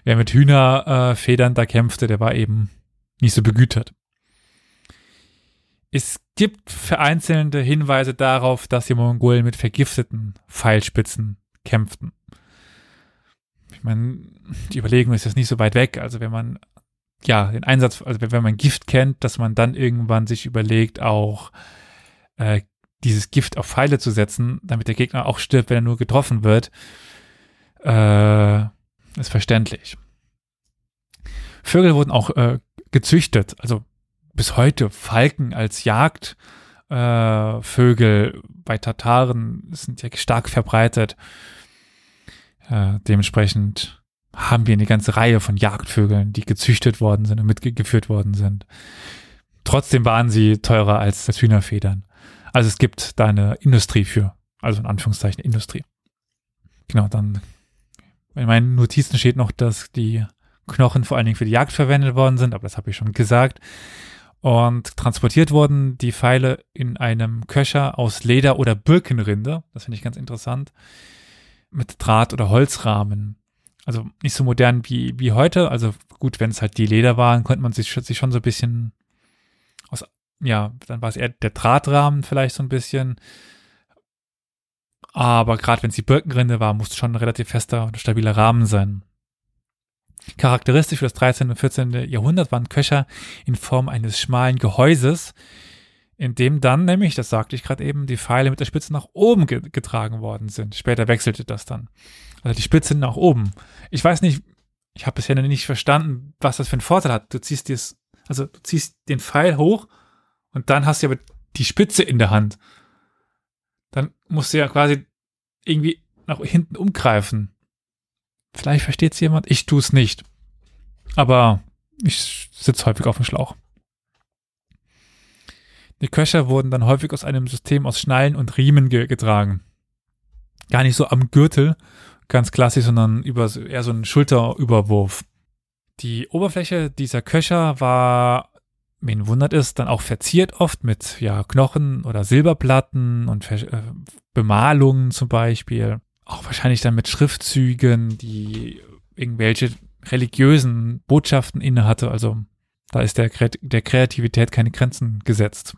wer mit Hühnerfedern äh, da kämpfte, der war eben nicht so begütert. Es gibt vereinzelte Hinweise darauf, dass die Mongolen mit vergifteten Pfeilspitzen kämpften meine, die Überlegung ist jetzt nicht so weit weg. Also wenn man ja den Einsatz, also wenn man Gift kennt, dass man dann irgendwann sich überlegt, auch äh, dieses Gift auf Pfeile zu setzen, damit der Gegner auch stirbt, wenn er nur getroffen wird. äh, ist verständlich. Vögel wurden auch äh, gezüchtet, also bis heute Falken als Jagdvögel äh, bei Tataren sind ja stark verbreitet. Äh, dementsprechend haben wir eine ganze Reihe von Jagdvögeln, die gezüchtet worden sind und mitgeführt worden sind. Trotzdem waren sie teurer als das Hühnerfedern. Also es gibt da eine Industrie für, also in Anführungszeichen Industrie. Genau, dann in meinen Notizen steht noch, dass die Knochen vor allen Dingen für die Jagd verwendet worden sind, aber das habe ich schon gesagt. Und transportiert wurden die Pfeile in einem Köcher aus Leder oder Birkenrinde, das finde ich ganz interessant, mit Draht- oder Holzrahmen. Also nicht so modern wie, wie heute. Also gut, wenn es halt die Leder waren, konnte man sich, sich schon so ein bisschen aus, ja, dann war es eher der Drahtrahmen vielleicht so ein bisschen. Aber gerade wenn es die Birkenrinde war, musste schon ein relativ fester und stabiler Rahmen sein. Charakteristisch für das 13. und 14. Jahrhundert waren Köcher in Form eines schmalen Gehäuses, in dem dann nämlich, das sagte ich gerade eben, die Pfeile mit der Spitze nach oben ge getragen worden sind. Später wechselte das dann. Also die Spitze nach oben. Ich weiß nicht, ich habe bisher noch nicht verstanden, was das für einen Vorteil hat. Du ziehst dir also du ziehst den Pfeil hoch und dann hast du aber die Spitze in der Hand. Dann musst du ja quasi irgendwie nach hinten umgreifen. Vielleicht versteht es jemand, ich tue es nicht. Aber ich sitze häufig auf dem Schlauch. Die Köcher wurden dann häufig aus einem System aus Schnallen und Riemen ge getragen. Gar nicht so am Gürtel, ganz klassisch, sondern über eher so einen Schulterüberwurf. Die Oberfläche dieser Köcher war, wen wundert es, dann auch verziert oft mit ja, Knochen oder Silberplatten und Ver äh, Bemalungen zum Beispiel. Auch wahrscheinlich dann mit Schriftzügen, die irgendwelche religiösen Botschaften innehatte. Also da ist der, der Kreativität keine Grenzen gesetzt.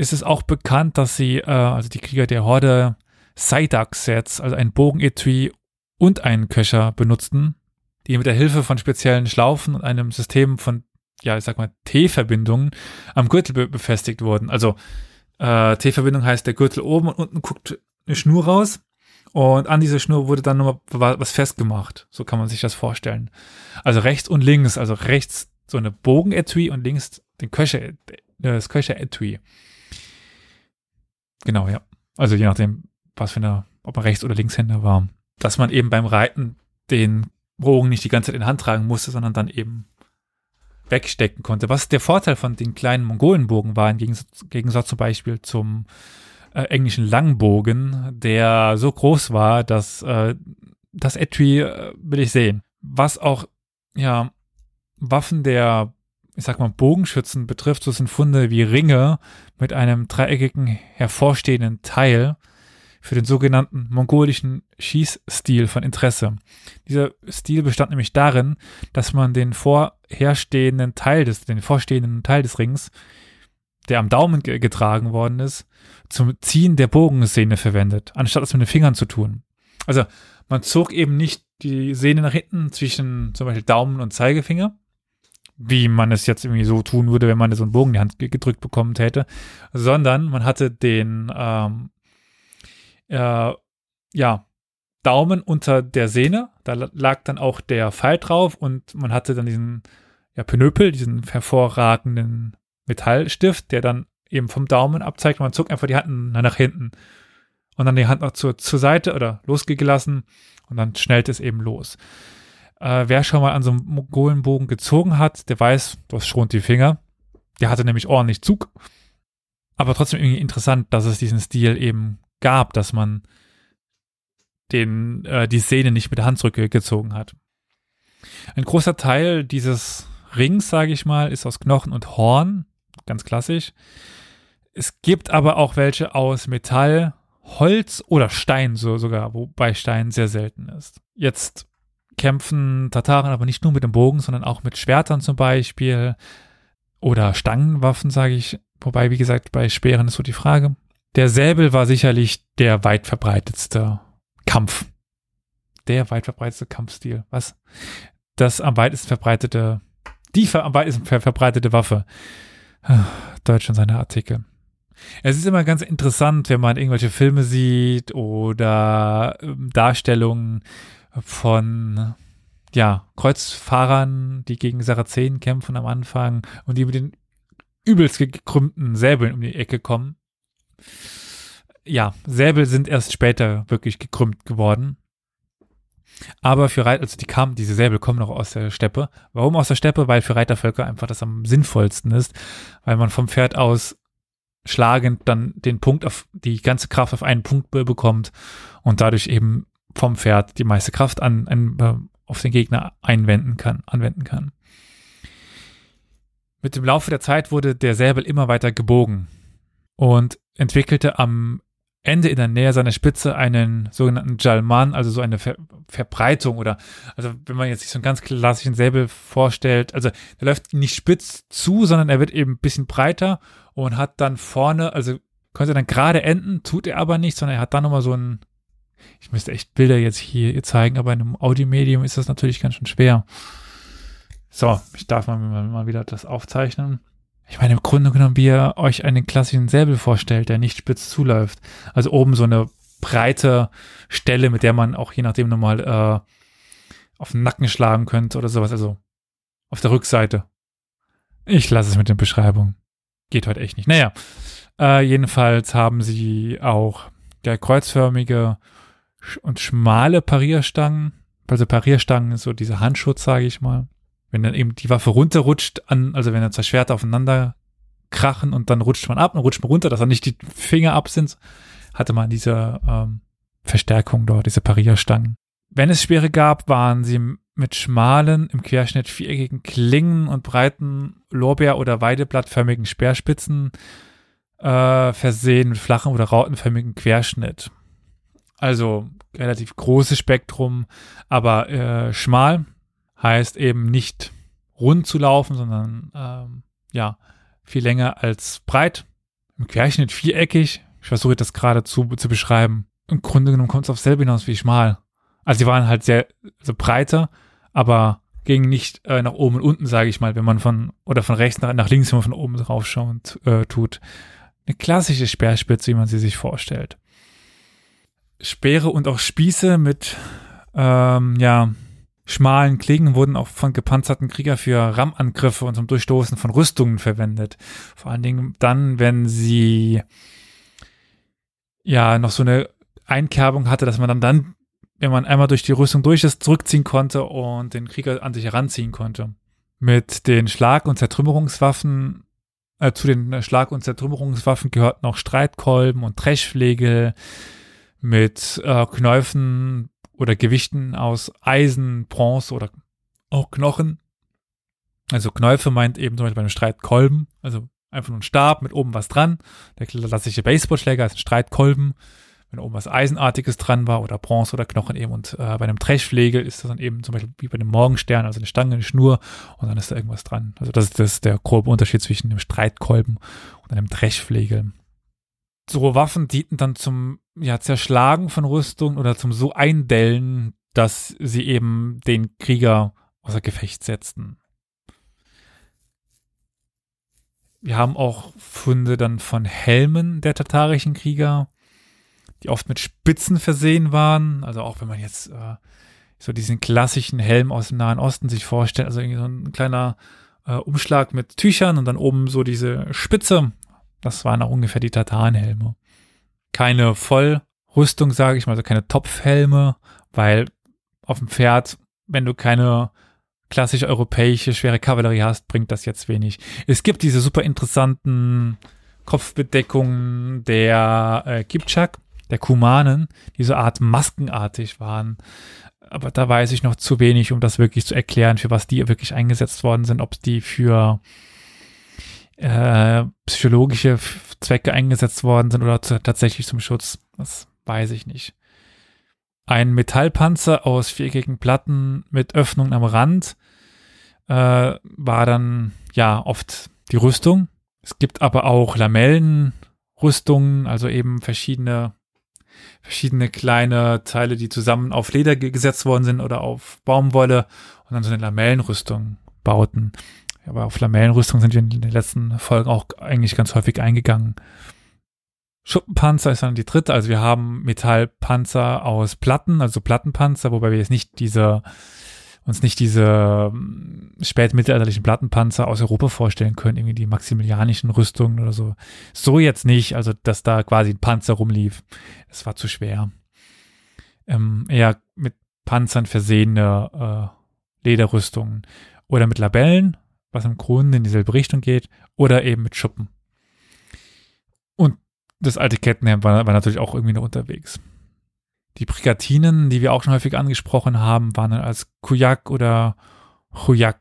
Ist es auch bekannt, dass sie, äh, also die Krieger der Horde, Saidak-Sets, also ein Bogenetui und einen Köcher benutzten, die mit der Hilfe von speziellen Schlaufen und einem System von, ja, ich sag mal, T-Verbindungen am Gürtel be befestigt wurden. Also äh, T-Verbindung heißt der Gürtel oben und unten guckt eine Schnur raus und an dieser Schnur wurde dann nochmal was festgemacht. So kann man sich das vorstellen. Also rechts und links, also rechts so eine Bogenetui und links den Köcher, äh, das Köcher-Etui. Genau, ja. Also je nachdem, was für eine, ob man Rechts- oder Linkshänder war. Dass man eben beim Reiten den Bogen nicht die ganze Zeit in der Hand tragen musste, sondern dann eben wegstecken konnte. Was der Vorteil von den kleinen Mongolenbogen war, im Gegensatz, Gegensatz zum Beispiel zum äh, englischen Langbogen, der so groß war, dass äh, das Etui äh, will ich sehen. Was auch, ja, Waffen der, ich sag mal, Bogenschützen betrifft, so sind Funde wie Ringe mit einem dreieckigen hervorstehenden Teil, für den sogenannten mongolischen Schießstil von Interesse. Dieser Stil bestand nämlich darin, dass man den vorherstehenden Teil des, den vorstehenden Teil des Rings, der am Daumen getragen worden ist, zum Ziehen der Bogensehne verwendet, anstatt es mit den Fingern zu tun. Also man zog eben nicht die Sehne nach hinten zwischen zum Beispiel Daumen und Zeigefinger, wie man es jetzt irgendwie so tun würde, wenn man so einen Bogen in die Hand gedrückt bekommen hätte, sondern man hatte den ähm, äh, ja, Daumen unter der Sehne. Da lag dann auch der Pfeil drauf und man hatte dann diesen ja, Pinöpel, diesen hervorragenden Metallstift, der dann eben vom Daumen abzeigt. Man zog einfach die Hand nach hinten und dann die Hand noch zur, zur Seite oder losgelassen und dann schnellt es eben los. Äh, wer schon mal an so einem Mongolenbogen gezogen hat, der weiß, das schont die Finger. Der hatte nämlich ordentlich Zug. Aber trotzdem irgendwie interessant, dass es diesen Stil eben gab, dass man den, äh, die Szene nicht mit der Hand zurückgezogen hat. Ein großer Teil dieses Rings, sage ich mal, ist aus Knochen und Horn, ganz klassisch. Es gibt aber auch welche aus Metall, Holz oder Stein so sogar, wobei Stein sehr selten ist. Jetzt kämpfen Tataren aber nicht nur mit dem Bogen, sondern auch mit Schwertern zum Beispiel oder Stangenwaffen, sage ich. Wobei, wie gesagt, bei Speeren ist so die Frage. Der Säbel war sicherlich der weit verbreitetste Kampf. Der weit verbreitetste Kampfstil. Was? Das am weitesten verbreitete, die am weitesten verbreitete Waffe. Deutsch und seine Artikel. Es ist immer ganz interessant, wenn man irgendwelche Filme sieht oder ähm, Darstellungen von ja, Kreuzfahrern, die gegen Sarazenen kämpfen am Anfang und die mit den übelst gekrümmten Säbeln um die Ecke kommen. Ja, Säbel sind erst später wirklich gekrümmt geworden. Aber für Reiter, also die kamen, diese Säbel kommen noch aus der Steppe. Warum aus der Steppe? Weil für Reitervölker einfach das am sinnvollsten ist, weil man vom Pferd aus schlagend dann den Punkt auf, die ganze Kraft auf einen Punkt bekommt und dadurch eben vom Pferd die meiste Kraft an, an äh, auf den Gegner einwenden kann, anwenden kann. Mit dem Laufe der Zeit wurde der Säbel immer weiter gebogen und entwickelte am Ende in der Nähe seiner Spitze einen sogenannten Jalman, also so eine Ver Verbreitung oder, also wenn man jetzt sich so einen ganz klassischen Säbel vorstellt, also der läuft nicht spitz zu, sondern er wird eben ein bisschen breiter und hat dann vorne, also könnte dann gerade enden, tut er aber nicht, sondern er hat dann nochmal so ein, ich müsste echt Bilder jetzt hier zeigen, aber in einem Audiomedium ist das natürlich ganz schön schwer. So, ich darf mal, mal wieder das aufzeichnen. Ich meine, im Grunde genommen, wie ihr euch einen klassischen Säbel vorstellt, der nicht spitz zuläuft. Also oben so eine breite Stelle, mit der man auch je nachdem nochmal äh, auf den Nacken schlagen könnte oder sowas. Also auf der Rückseite. Ich lasse es mit den Beschreibungen. Geht heute echt nicht. Naja, äh, jedenfalls haben sie auch der kreuzförmige und schmale Parierstangen. Also Parierstangen ist so dieser Handschutz, sage ich mal wenn dann eben die Waffe runterrutscht, an, also wenn dann zwei Schwerter aufeinander krachen und dann rutscht man ab, dann rutscht man runter, dass dann nicht die Finger ab sind, hatte man diese ähm, Verstärkung dort, diese Parierstangen. Wenn es Speere gab, waren sie mit schmalen, im Querschnitt viereckigen Klingen und breiten Lorbeer- oder Weideblattförmigen Speerspitzen äh, versehen mit flachen oder rautenförmigen Querschnitt. Also relativ großes Spektrum, aber äh, schmal, heißt eben nicht rund zu laufen, sondern ähm, ja, viel länger als breit. Im Querschnitt viereckig. Ich versuche das gerade zu, zu beschreiben. Im Grunde genommen kommt es auf selbe hinaus wie schmal. Also sie waren halt sehr so breiter, aber gingen nicht äh, nach oben und unten, sage ich mal, wenn man von oder von rechts nach, nach links, wenn man von oben drauf schaut, äh, tut. Eine klassische Speerspitze, wie man sie sich vorstellt. Speere und auch Spieße mit ähm, ja schmalen Klingen wurden auch von gepanzerten Krieger für Rammangriffe und zum Durchstoßen von Rüstungen verwendet. Vor allen Dingen dann, wenn sie ja noch so eine Einkerbung hatte, dass man dann dann, wenn man einmal durch die Rüstung durch ist, zurückziehen konnte und den Krieger an sich heranziehen konnte. Mit den Schlag- und Zertrümmerungswaffen, äh, zu den Schlag- und Zertrümmerungswaffen gehörten auch Streitkolben und Dreschflegel mit äh, Knäufen oder Gewichten aus Eisen, Bronze oder auch Knochen. Also Knäufe meint eben zum Beispiel bei einem Streitkolben, also einfach nur ein Stab mit oben was dran. Der klassische Baseballschläger ist ein Streitkolben, wenn oben was Eisenartiges dran war oder Bronze oder Knochen eben. Und äh, bei einem Dreschflegel ist das dann eben zum Beispiel wie bei einem Morgenstern, also eine Stange, eine Schnur und dann ist da irgendwas dran. Also das ist, das der grobe Unterschied zwischen einem Streitkolben und einem Dreschflegel so Waffen dienten dann zum ja, Zerschlagen von Rüstung oder zum so Eindellen, dass sie eben den Krieger außer Gefecht setzten. Wir haben auch Funde dann von Helmen der tatarischen Krieger, die oft mit Spitzen versehen waren. Also auch wenn man jetzt äh, so diesen klassischen Helm aus dem Nahen Osten sich vorstellt, also irgendwie so ein kleiner äh, Umschlag mit Tüchern und dann oben so diese Spitze, das waren auch ungefähr die Tatarenhelme. Keine Vollrüstung, sage ich mal, also keine Topfhelme, weil auf dem Pferd, wenn du keine klassische europäische schwere Kavallerie hast, bringt das jetzt wenig. Es gibt diese super interessanten Kopfbedeckungen der äh, Kipchak, der Kumanen, die so Art maskenartig waren. Aber da weiß ich noch zu wenig, um das wirklich zu erklären, für was die wirklich eingesetzt worden sind, ob die für äh, psychologische Zwecke eingesetzt worden sind oder tatsächlich zum Schutz. Das weiß ich nicht. Ein Metallpanzer aus viereckigen Platten mit Öffnungen am Rand äh, war dann ja oft die Rüstung. Es gibt aber auch Lamellenrüstungen, also eben verschiedene verschiedene kleine Teile, die zusammen auf Leder gesetzt worden sind oder auf Baumwolle und dann so eine Lamellenrüstung bauten. Aber auf Lamellenrüstung sind wir in den letzten Folgen auch eigentlich ganz häufig eingegangen. Schuppenpanzer ist dann die dritte. Also wir haben Metallpanzer aus Platten, also Plattenpanzer, wobei wir jetzt nicht diese, uns nicht diese ähm, spätmittelalterlichen Plattenpanzer aus Europa vorstellen können, irgendwie die maximilianischen Rüstungen oder so. So jetzt nicht, also dass da quasi ein Panzer rumlief. Das war zu schwer. Ähm, eher mit Panzern versehene äh, Lederrüstungen oder mit Labellen, was im Grunde in dieselbe Richtung geht, oder eben mit Schuppen. Und das alte Kettenhemd war, war natürlich auch irgendwie noch unterwegs. Die Brigatinen, die wir auch schon häufig angesprochen haben, waren dann als Kujak oder Chujak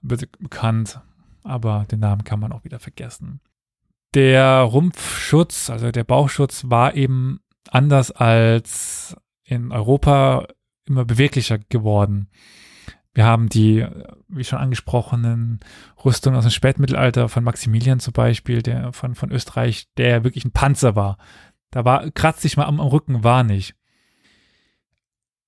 bekannt, aber den Namen kann man auch wieder vergessen. Der Rumpfschutz, also der Bauchschutz, war eben anders als in Europa immer beweglicher geworden. Wir haben die, wie schon angesprochenen, Rüstungen aus dem Spätmittelalter von Maximilian zum Beispiel, der von, von Österreich, der wirklich ein Panzer war. Da war, kratzt sich mal am, am Rücken, war nicht.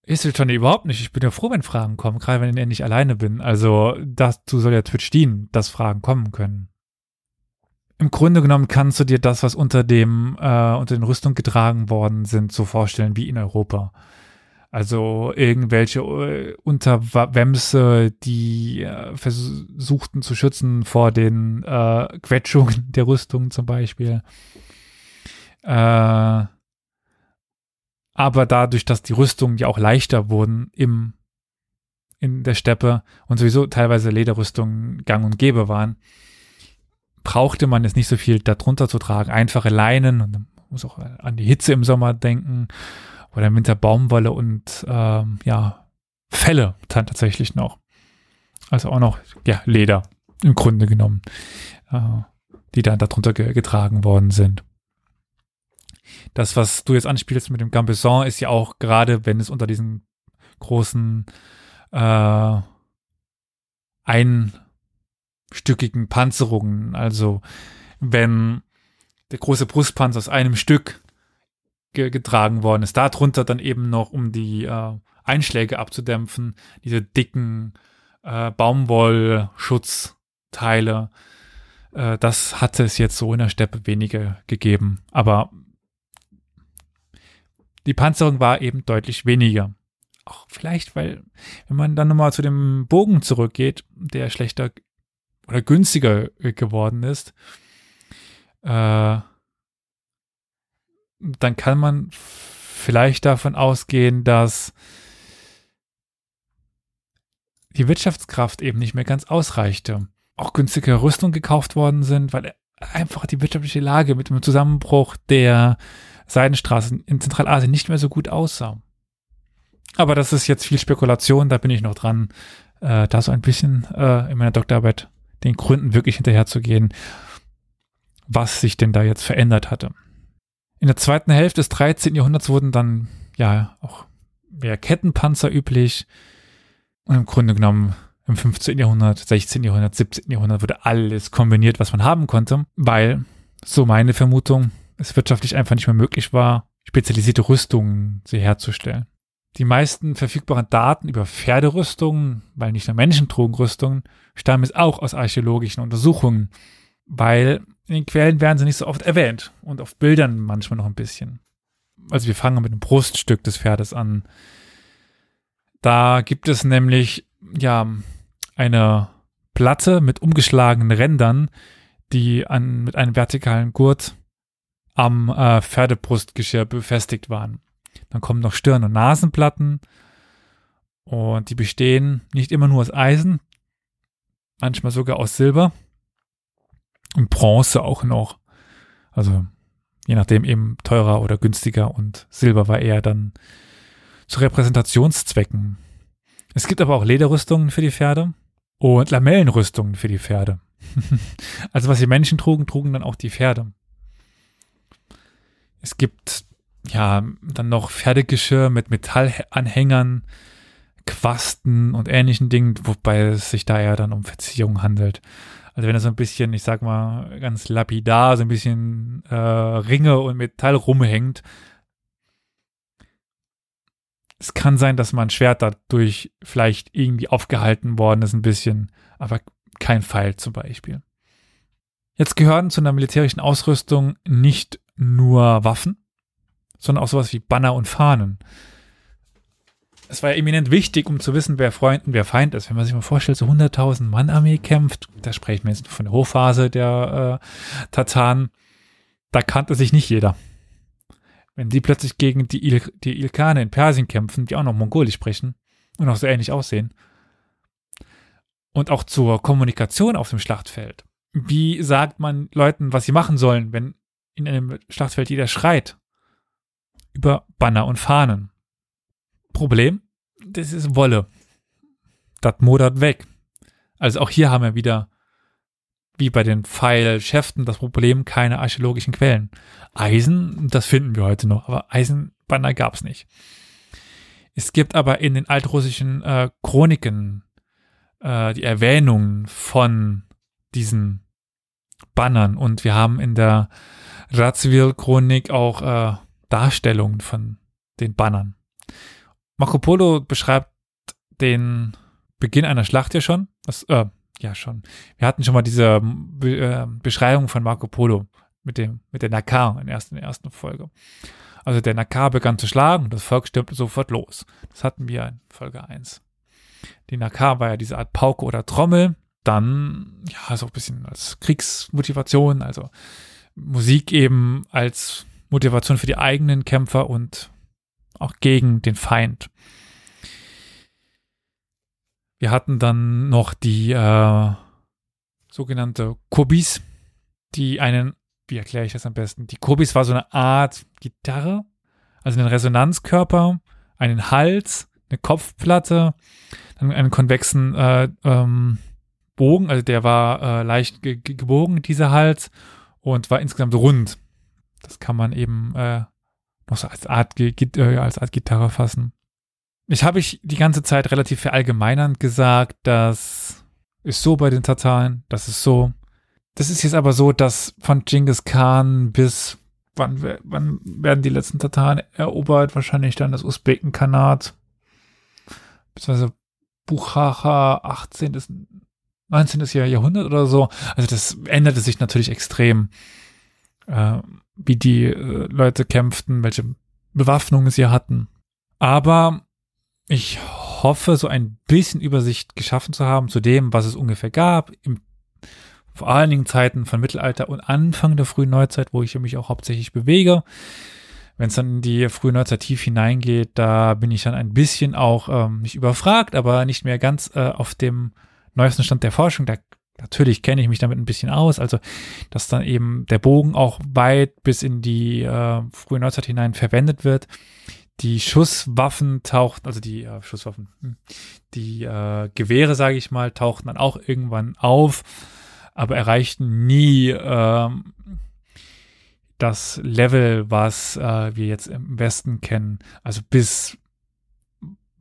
Ist es schon überhaupt nicht. Ich bin ja froh, wenn Fragen kommen, gerade wenn ich nicht alleine bin. Also, dazu soll ja Twitch dienen, dass Fragen kommen können. Im Grunde genommen kannst du dir das, was unter dem, äh, unter den Rüstungen getragen worden sind, so vorstellen wie in Europa. Also irgendwelche äh, Unterwämse, die äh, versuchten zu schützen vor den äh, Quetschungen der Rüstung zum Beispiel. Äh, aber dadurch, dass die Rüstungen ja auch leichter wurden im, in der Steppe und sowieso teilweise Lederrüstungen gang und gäbe waren, brauchte man es nicht so viel darunter zu tragen. Einfache Leinen und man muss auch an die Hitze im Sommer denken oder im Winter Baumwolle und ähm, ja, Felle dann tatsächlich noch. Also auch noch, ja, Leder im Grunde genommen, äh, die dann darunter ge getragen worden sind. Das, was du jetzt anspielst mit dem Gambeson, ist ja auch gerade, wenn es unter diesen großen äh, einstückigen Panzerungen, also wenn der große Brustpanzer aus einem Stück ge getragen worden ist. Darunter dann eben noch, um die äh, Einschläge abzudämpfen, diese dicken äh, Baumwollschutzteile. Äh, das hatte es jetzt so in der Steppe weniger gegeben. Aber die Panzerung war eben deutlich weniger. Auch vielleicht, weil, wenn man dann nochmal zu dem Bogen zurückgeht, der schlechter oder günstiger geworden ist, äh, dann kann man vielleicht davon ausgehen, dass die Wirtschaftskraft eben nicht mehr ganz ausreichte. Auch günstige Rüstung gekauft worden sind, weil einfach die wirtschaftliche Lage mit dem Zusammenbruch der Seidenstraßen in Zentralasien nicht mehr so gut aussah. Aber das ist jetzt viel Spekulation, da bin ich noch dran, äh, da so ein bisschen äh, in meiner Doktorarbeit den Gründen wirklich hinterherzugehen, was sich denn da jetzt verändert hatte. In der zweiten Hälfte des 13. Jahrhunderts wurden dann ja auch mehr Kettenpanzer üblich. Und im Grunde genommen im 15. Jahrhundert, 16. Jahrhundert, 17. Jahrhundert wurde alles kombiniert, was man haben konnte, weil, so meine Vermutung, es wirtschaftlich einfach nicht mehr möglich war, spezialisierte Rüstungen sie herzustellen. Die meisten verfügbaren Daten über Pferderüstungen, weil nicht nur Menschen trugen Rüstungen, stammen jetzt auch aus archäologischen Untersuchungen, weil in den Quellen werden sie nicht so oft erwähnt und auf Bildern manchmal noch ein bisschen. Also wir fangen mit dem Bruststück des Pferdes an. Da gibt es nämlich ja eine Platte mit umgeschlagenen Rändern, die an, mit einem vertikalen Gurt am äh, Pferdebrustgeschirr befestigt waren. Dann kommen noch Stirn- und Nasenplatten und die bestehen nicht immer nur aus Eisen, manchmal sogar aus Silber und Bronze auch noch. Also je nachdem eben teurer oder günstiger und Silber war eher dann zu Repräsentationszwecken. Es gibt aber auch Lederrüstungen für die Pferde und Lamellenrüstungen für die Pferde. also was die Menschen trugen, trugen dann auch die Pferde. Es gibt ja dann noch Pferdegeschirr mit Metallanhängern, Quasten und ähnlichen Dingen, wobei es sich da ja dann um Verziehungen handelt. Also wenn er so ein bisschen, ich sag mal, ganz lapidar, so ein bisschen äh, Ringe und Metall rumhängt, es kann sein, dass mein Schwert dadurch vielleicht irgendwie aufgehalten worden ist, ein bisschen, aber kein Pfeil zum Beispiel. Jetzt gehören zu einer militärischen Ausrüstung nicht nur Waffen, sondern auch sowas wie Banner und Fahnen. Es war ja eminent wichtig, um zu wissen, wer Freund und wer Feind ist. Wenn man sich mal vorstellt, so 100.000 Mann Armee kämpft, da sprechen wir jetzt von der Hochphase der äh, Tataren, da kannte sich nicht jeder. Wenn die plötzlich gegen die, Il die Ilkane in Persien kämpfen, die auch noch Mongolisch sprechen und auch so ähnlich aussehen, und auch zur Kommunikation auf dem Schlachtfeld. Wie sagt man Leuten, was sie machen sollen, wenn in einem Schlachtfeld jeder schreit? Über Banner und Fahnen. Problem? Das ist Wolle. Das modert weg. Also auch hier haben wir wieder, wie bei den Pfeilschäften, das Problem keine archäologischen Quellen. Eisen, das finden wir heute noch, aber Eisenbanner gab es nicht. Es gibt aber in den altrussischen äh, Chroniken äh, die Erwähnung von diesen Bannern und wir haben in der Radziwill-Chronik auch äh, Darstellungen von den Bannern. Marco Polo beschreibt den Beginn einer Schlacht ja schon. Das, äh, ja, schon. Wir hatten schon mal diese Be äh, Beschreibung von Marco Polo mit dem, mit der Nakar in der ersten, in der ersten Folge. Also der Nakar begann zu schlagen und das Volk stürmte sofort los. Das hatten wir in Folge 1. Die Nakar war ja diese Art Pauke oder Trommel. Dann, ja, so ein bisschen als Kriegsmotivation, also Musik eben als Motivation für die eigenen Kämpfer und auch gegen den Feind. Wir hatten dann noch die äh, sogenannte Kubis, die einen, wie erkläre ich das am besten? Die Kubis war so eine Art Gitarre, also einen Resonanzkörper, einen Hals, eine Kopfplatte, dann einen konvexen äh, ähm, Bogen, also der war äh, leicht ge gebogen, dieser Hals, und war insgesamt rund. Das kann man eben äh, noch so als Art, äh, als Art Gitarre fassen. Ich habe ich die ganze Zeit relativ verallgemeinernd gesagt, das ist so bei den Tataren, das ist so. Das ist jetzt aber so, dass von Genghis Khan bis wann, wann werden die letzten Tataren erobert? Wahrscheinlich dann das Usbekenkanat, beziehungsweise Buchacha 18. 19. Jahrhundert oder so. Also das änderte sich natürlich extrem. Äh, wie die äh, Leute kämpften, welche Bewaffnungen sie hatten. Aber ich hoffe, so ein bisschen Übersicht geschaffen zu haben zu dem, was es ungefähr gab, im, vor allen Dingen Zeiten von Mittelalter und Anfang der frühen Neuzeit, wo ich mich auch hauptsächlich bewege. Wenn es dann in die frühe Neuzeit tief hineingeht, da bin ich dann ein bisschen auch ähm, nicht überfragt, aber nicht mehr ganz äh, auf dem neuesten Stand der Forschung. Da Natürlich kenne ich mich damit ein bisschen aus, also dass dann eben der Bogen auch weit bis in die äh, frühe Neuzeit hinein verwendet wird. Die Schusswaffen tauchten, also die äh, Schusswaffen, hm, die äh, Gewehre, sage ich mal, tauchten dann auch irgendwann auf, aber erreichten nie äh, das Level, was äh, wir jetzt im Westen kennen. Also bis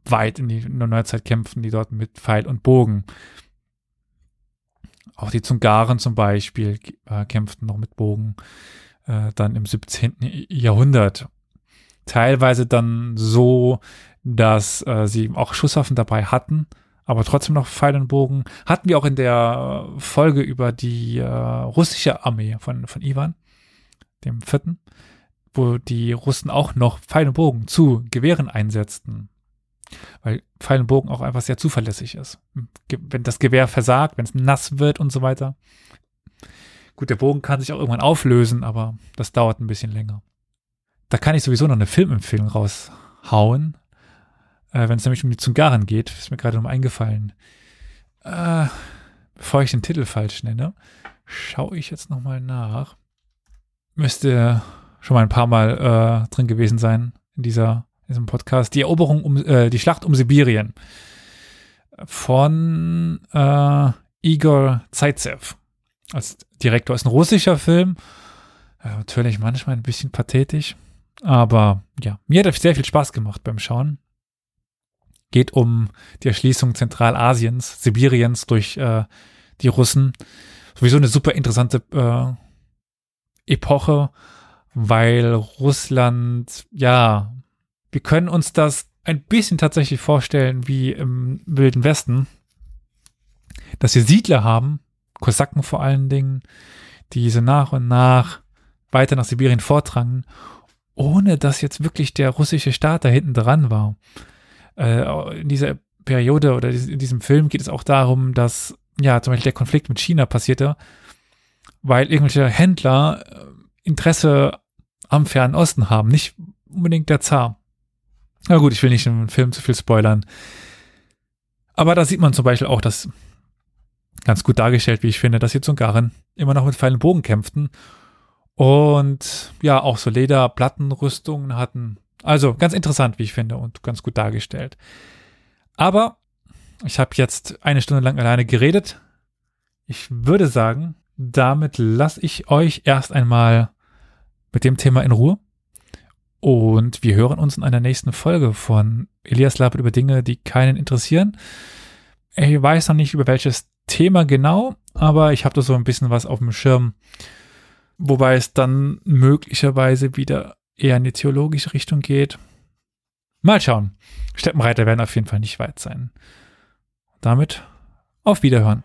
weit in die Neuzeit kämpfen die dort mit Pfeil und Bogen. Auch die Zungaren zum Beispiel äh, kämpften noch mit Bogen äh, dann im 17. Jahrhundert. Teilweise dann so, dass äh, sie auch Schusswaffen dabei hatten, aber trotzdem noch Pfeil und Bogen. Hatten wir auch in der Folge über die äh, russische Armee von, von Ivan, dem vierten, wo die Russen auch noch Pfeil und Bogen zu Gewehren einsetzten weil Pfeil und Bogen auch einfach sehr zuverlässig ist. Wenn das Gewehr versagt, wenn es nass wird und so weiter. Gut, der Bogen kann sich auch irgendwann auflösen, aber das dauert ein bisschen länger. Da kann ich sowieso noch eine Filmempfehlung raushauen, äh, wenn es nämlich um die Zungaren geht. Ist mir gerade noch eingefallen. Äh, bevor ich den Titel falsch nenne, schaue ich jetzt nochmal nach. Müsste schon mal ein paar Mal äh, drin gewesen sein in dieser diesem Podcast, die Eroberung um, äh, die Schlacht um Sibirien von äh, Igor Zaitsev als Direktor. Ist ein russischer Film. Ja, natürlich manchmal ein bisschen pathetisch. Aber ja, mir hat sehr viel Spaß gemacht beim Schauen. Geht um die Erschließung Zentralasiens, Sibiriens durch äh, die Russen. Sowieso eine super interessante äh, Epoche, weil Russland ja wir können uns das ein bisschen tatsächlich vorstellen wie im Wilden Westen, dass wir Siedler haben, Kosaken vor allen Dingen, die so nach und nach weiter nach Sibirien vordrangen, ohne dass jetzt wirklich der russische Staat da hinten dran war. Äh, in dieser Periode oder in diesem Film geht es auch darum, dass ja zum Beispiel der Konflikt mit China passierte, weil irgendwelche Händler äh, Interesse am Fernen Osten haben, nicht unbedingt der Zar. Na gut, ich will nicht im Film zu viel spoilern. Aber da sieht man zum Beispiel auch, dass ganz gut dargestellt, wie ich finde, dass jetzt Ungarn immer noch mit Pfeil und Bogen kämpften und ja, auch so Lederplattenrüstungen hatten. Also ganz interessant, wie ich finde, und ganz gut dargestellt. Aber ich habe jetzt eine Stunde lang alleine geredet. Ich würde sagen, damit lasse ich euch erst einmal mit dem Thema in Ruhe. Und wir hören uns in einer nächsten Folge von Elias labert über Dinge, die keinen interessieren. Ich weiß noch nicht über welches Thema genau, aber ich habe da so ein bisschen was auf dem Schirm, wobei es dann möglicherweise wieder eher in die theologische Richtung geht. Mal schauen. Steppenreiter werden auf jeden Fall nicht weit sein. Damit auf Wiederhören.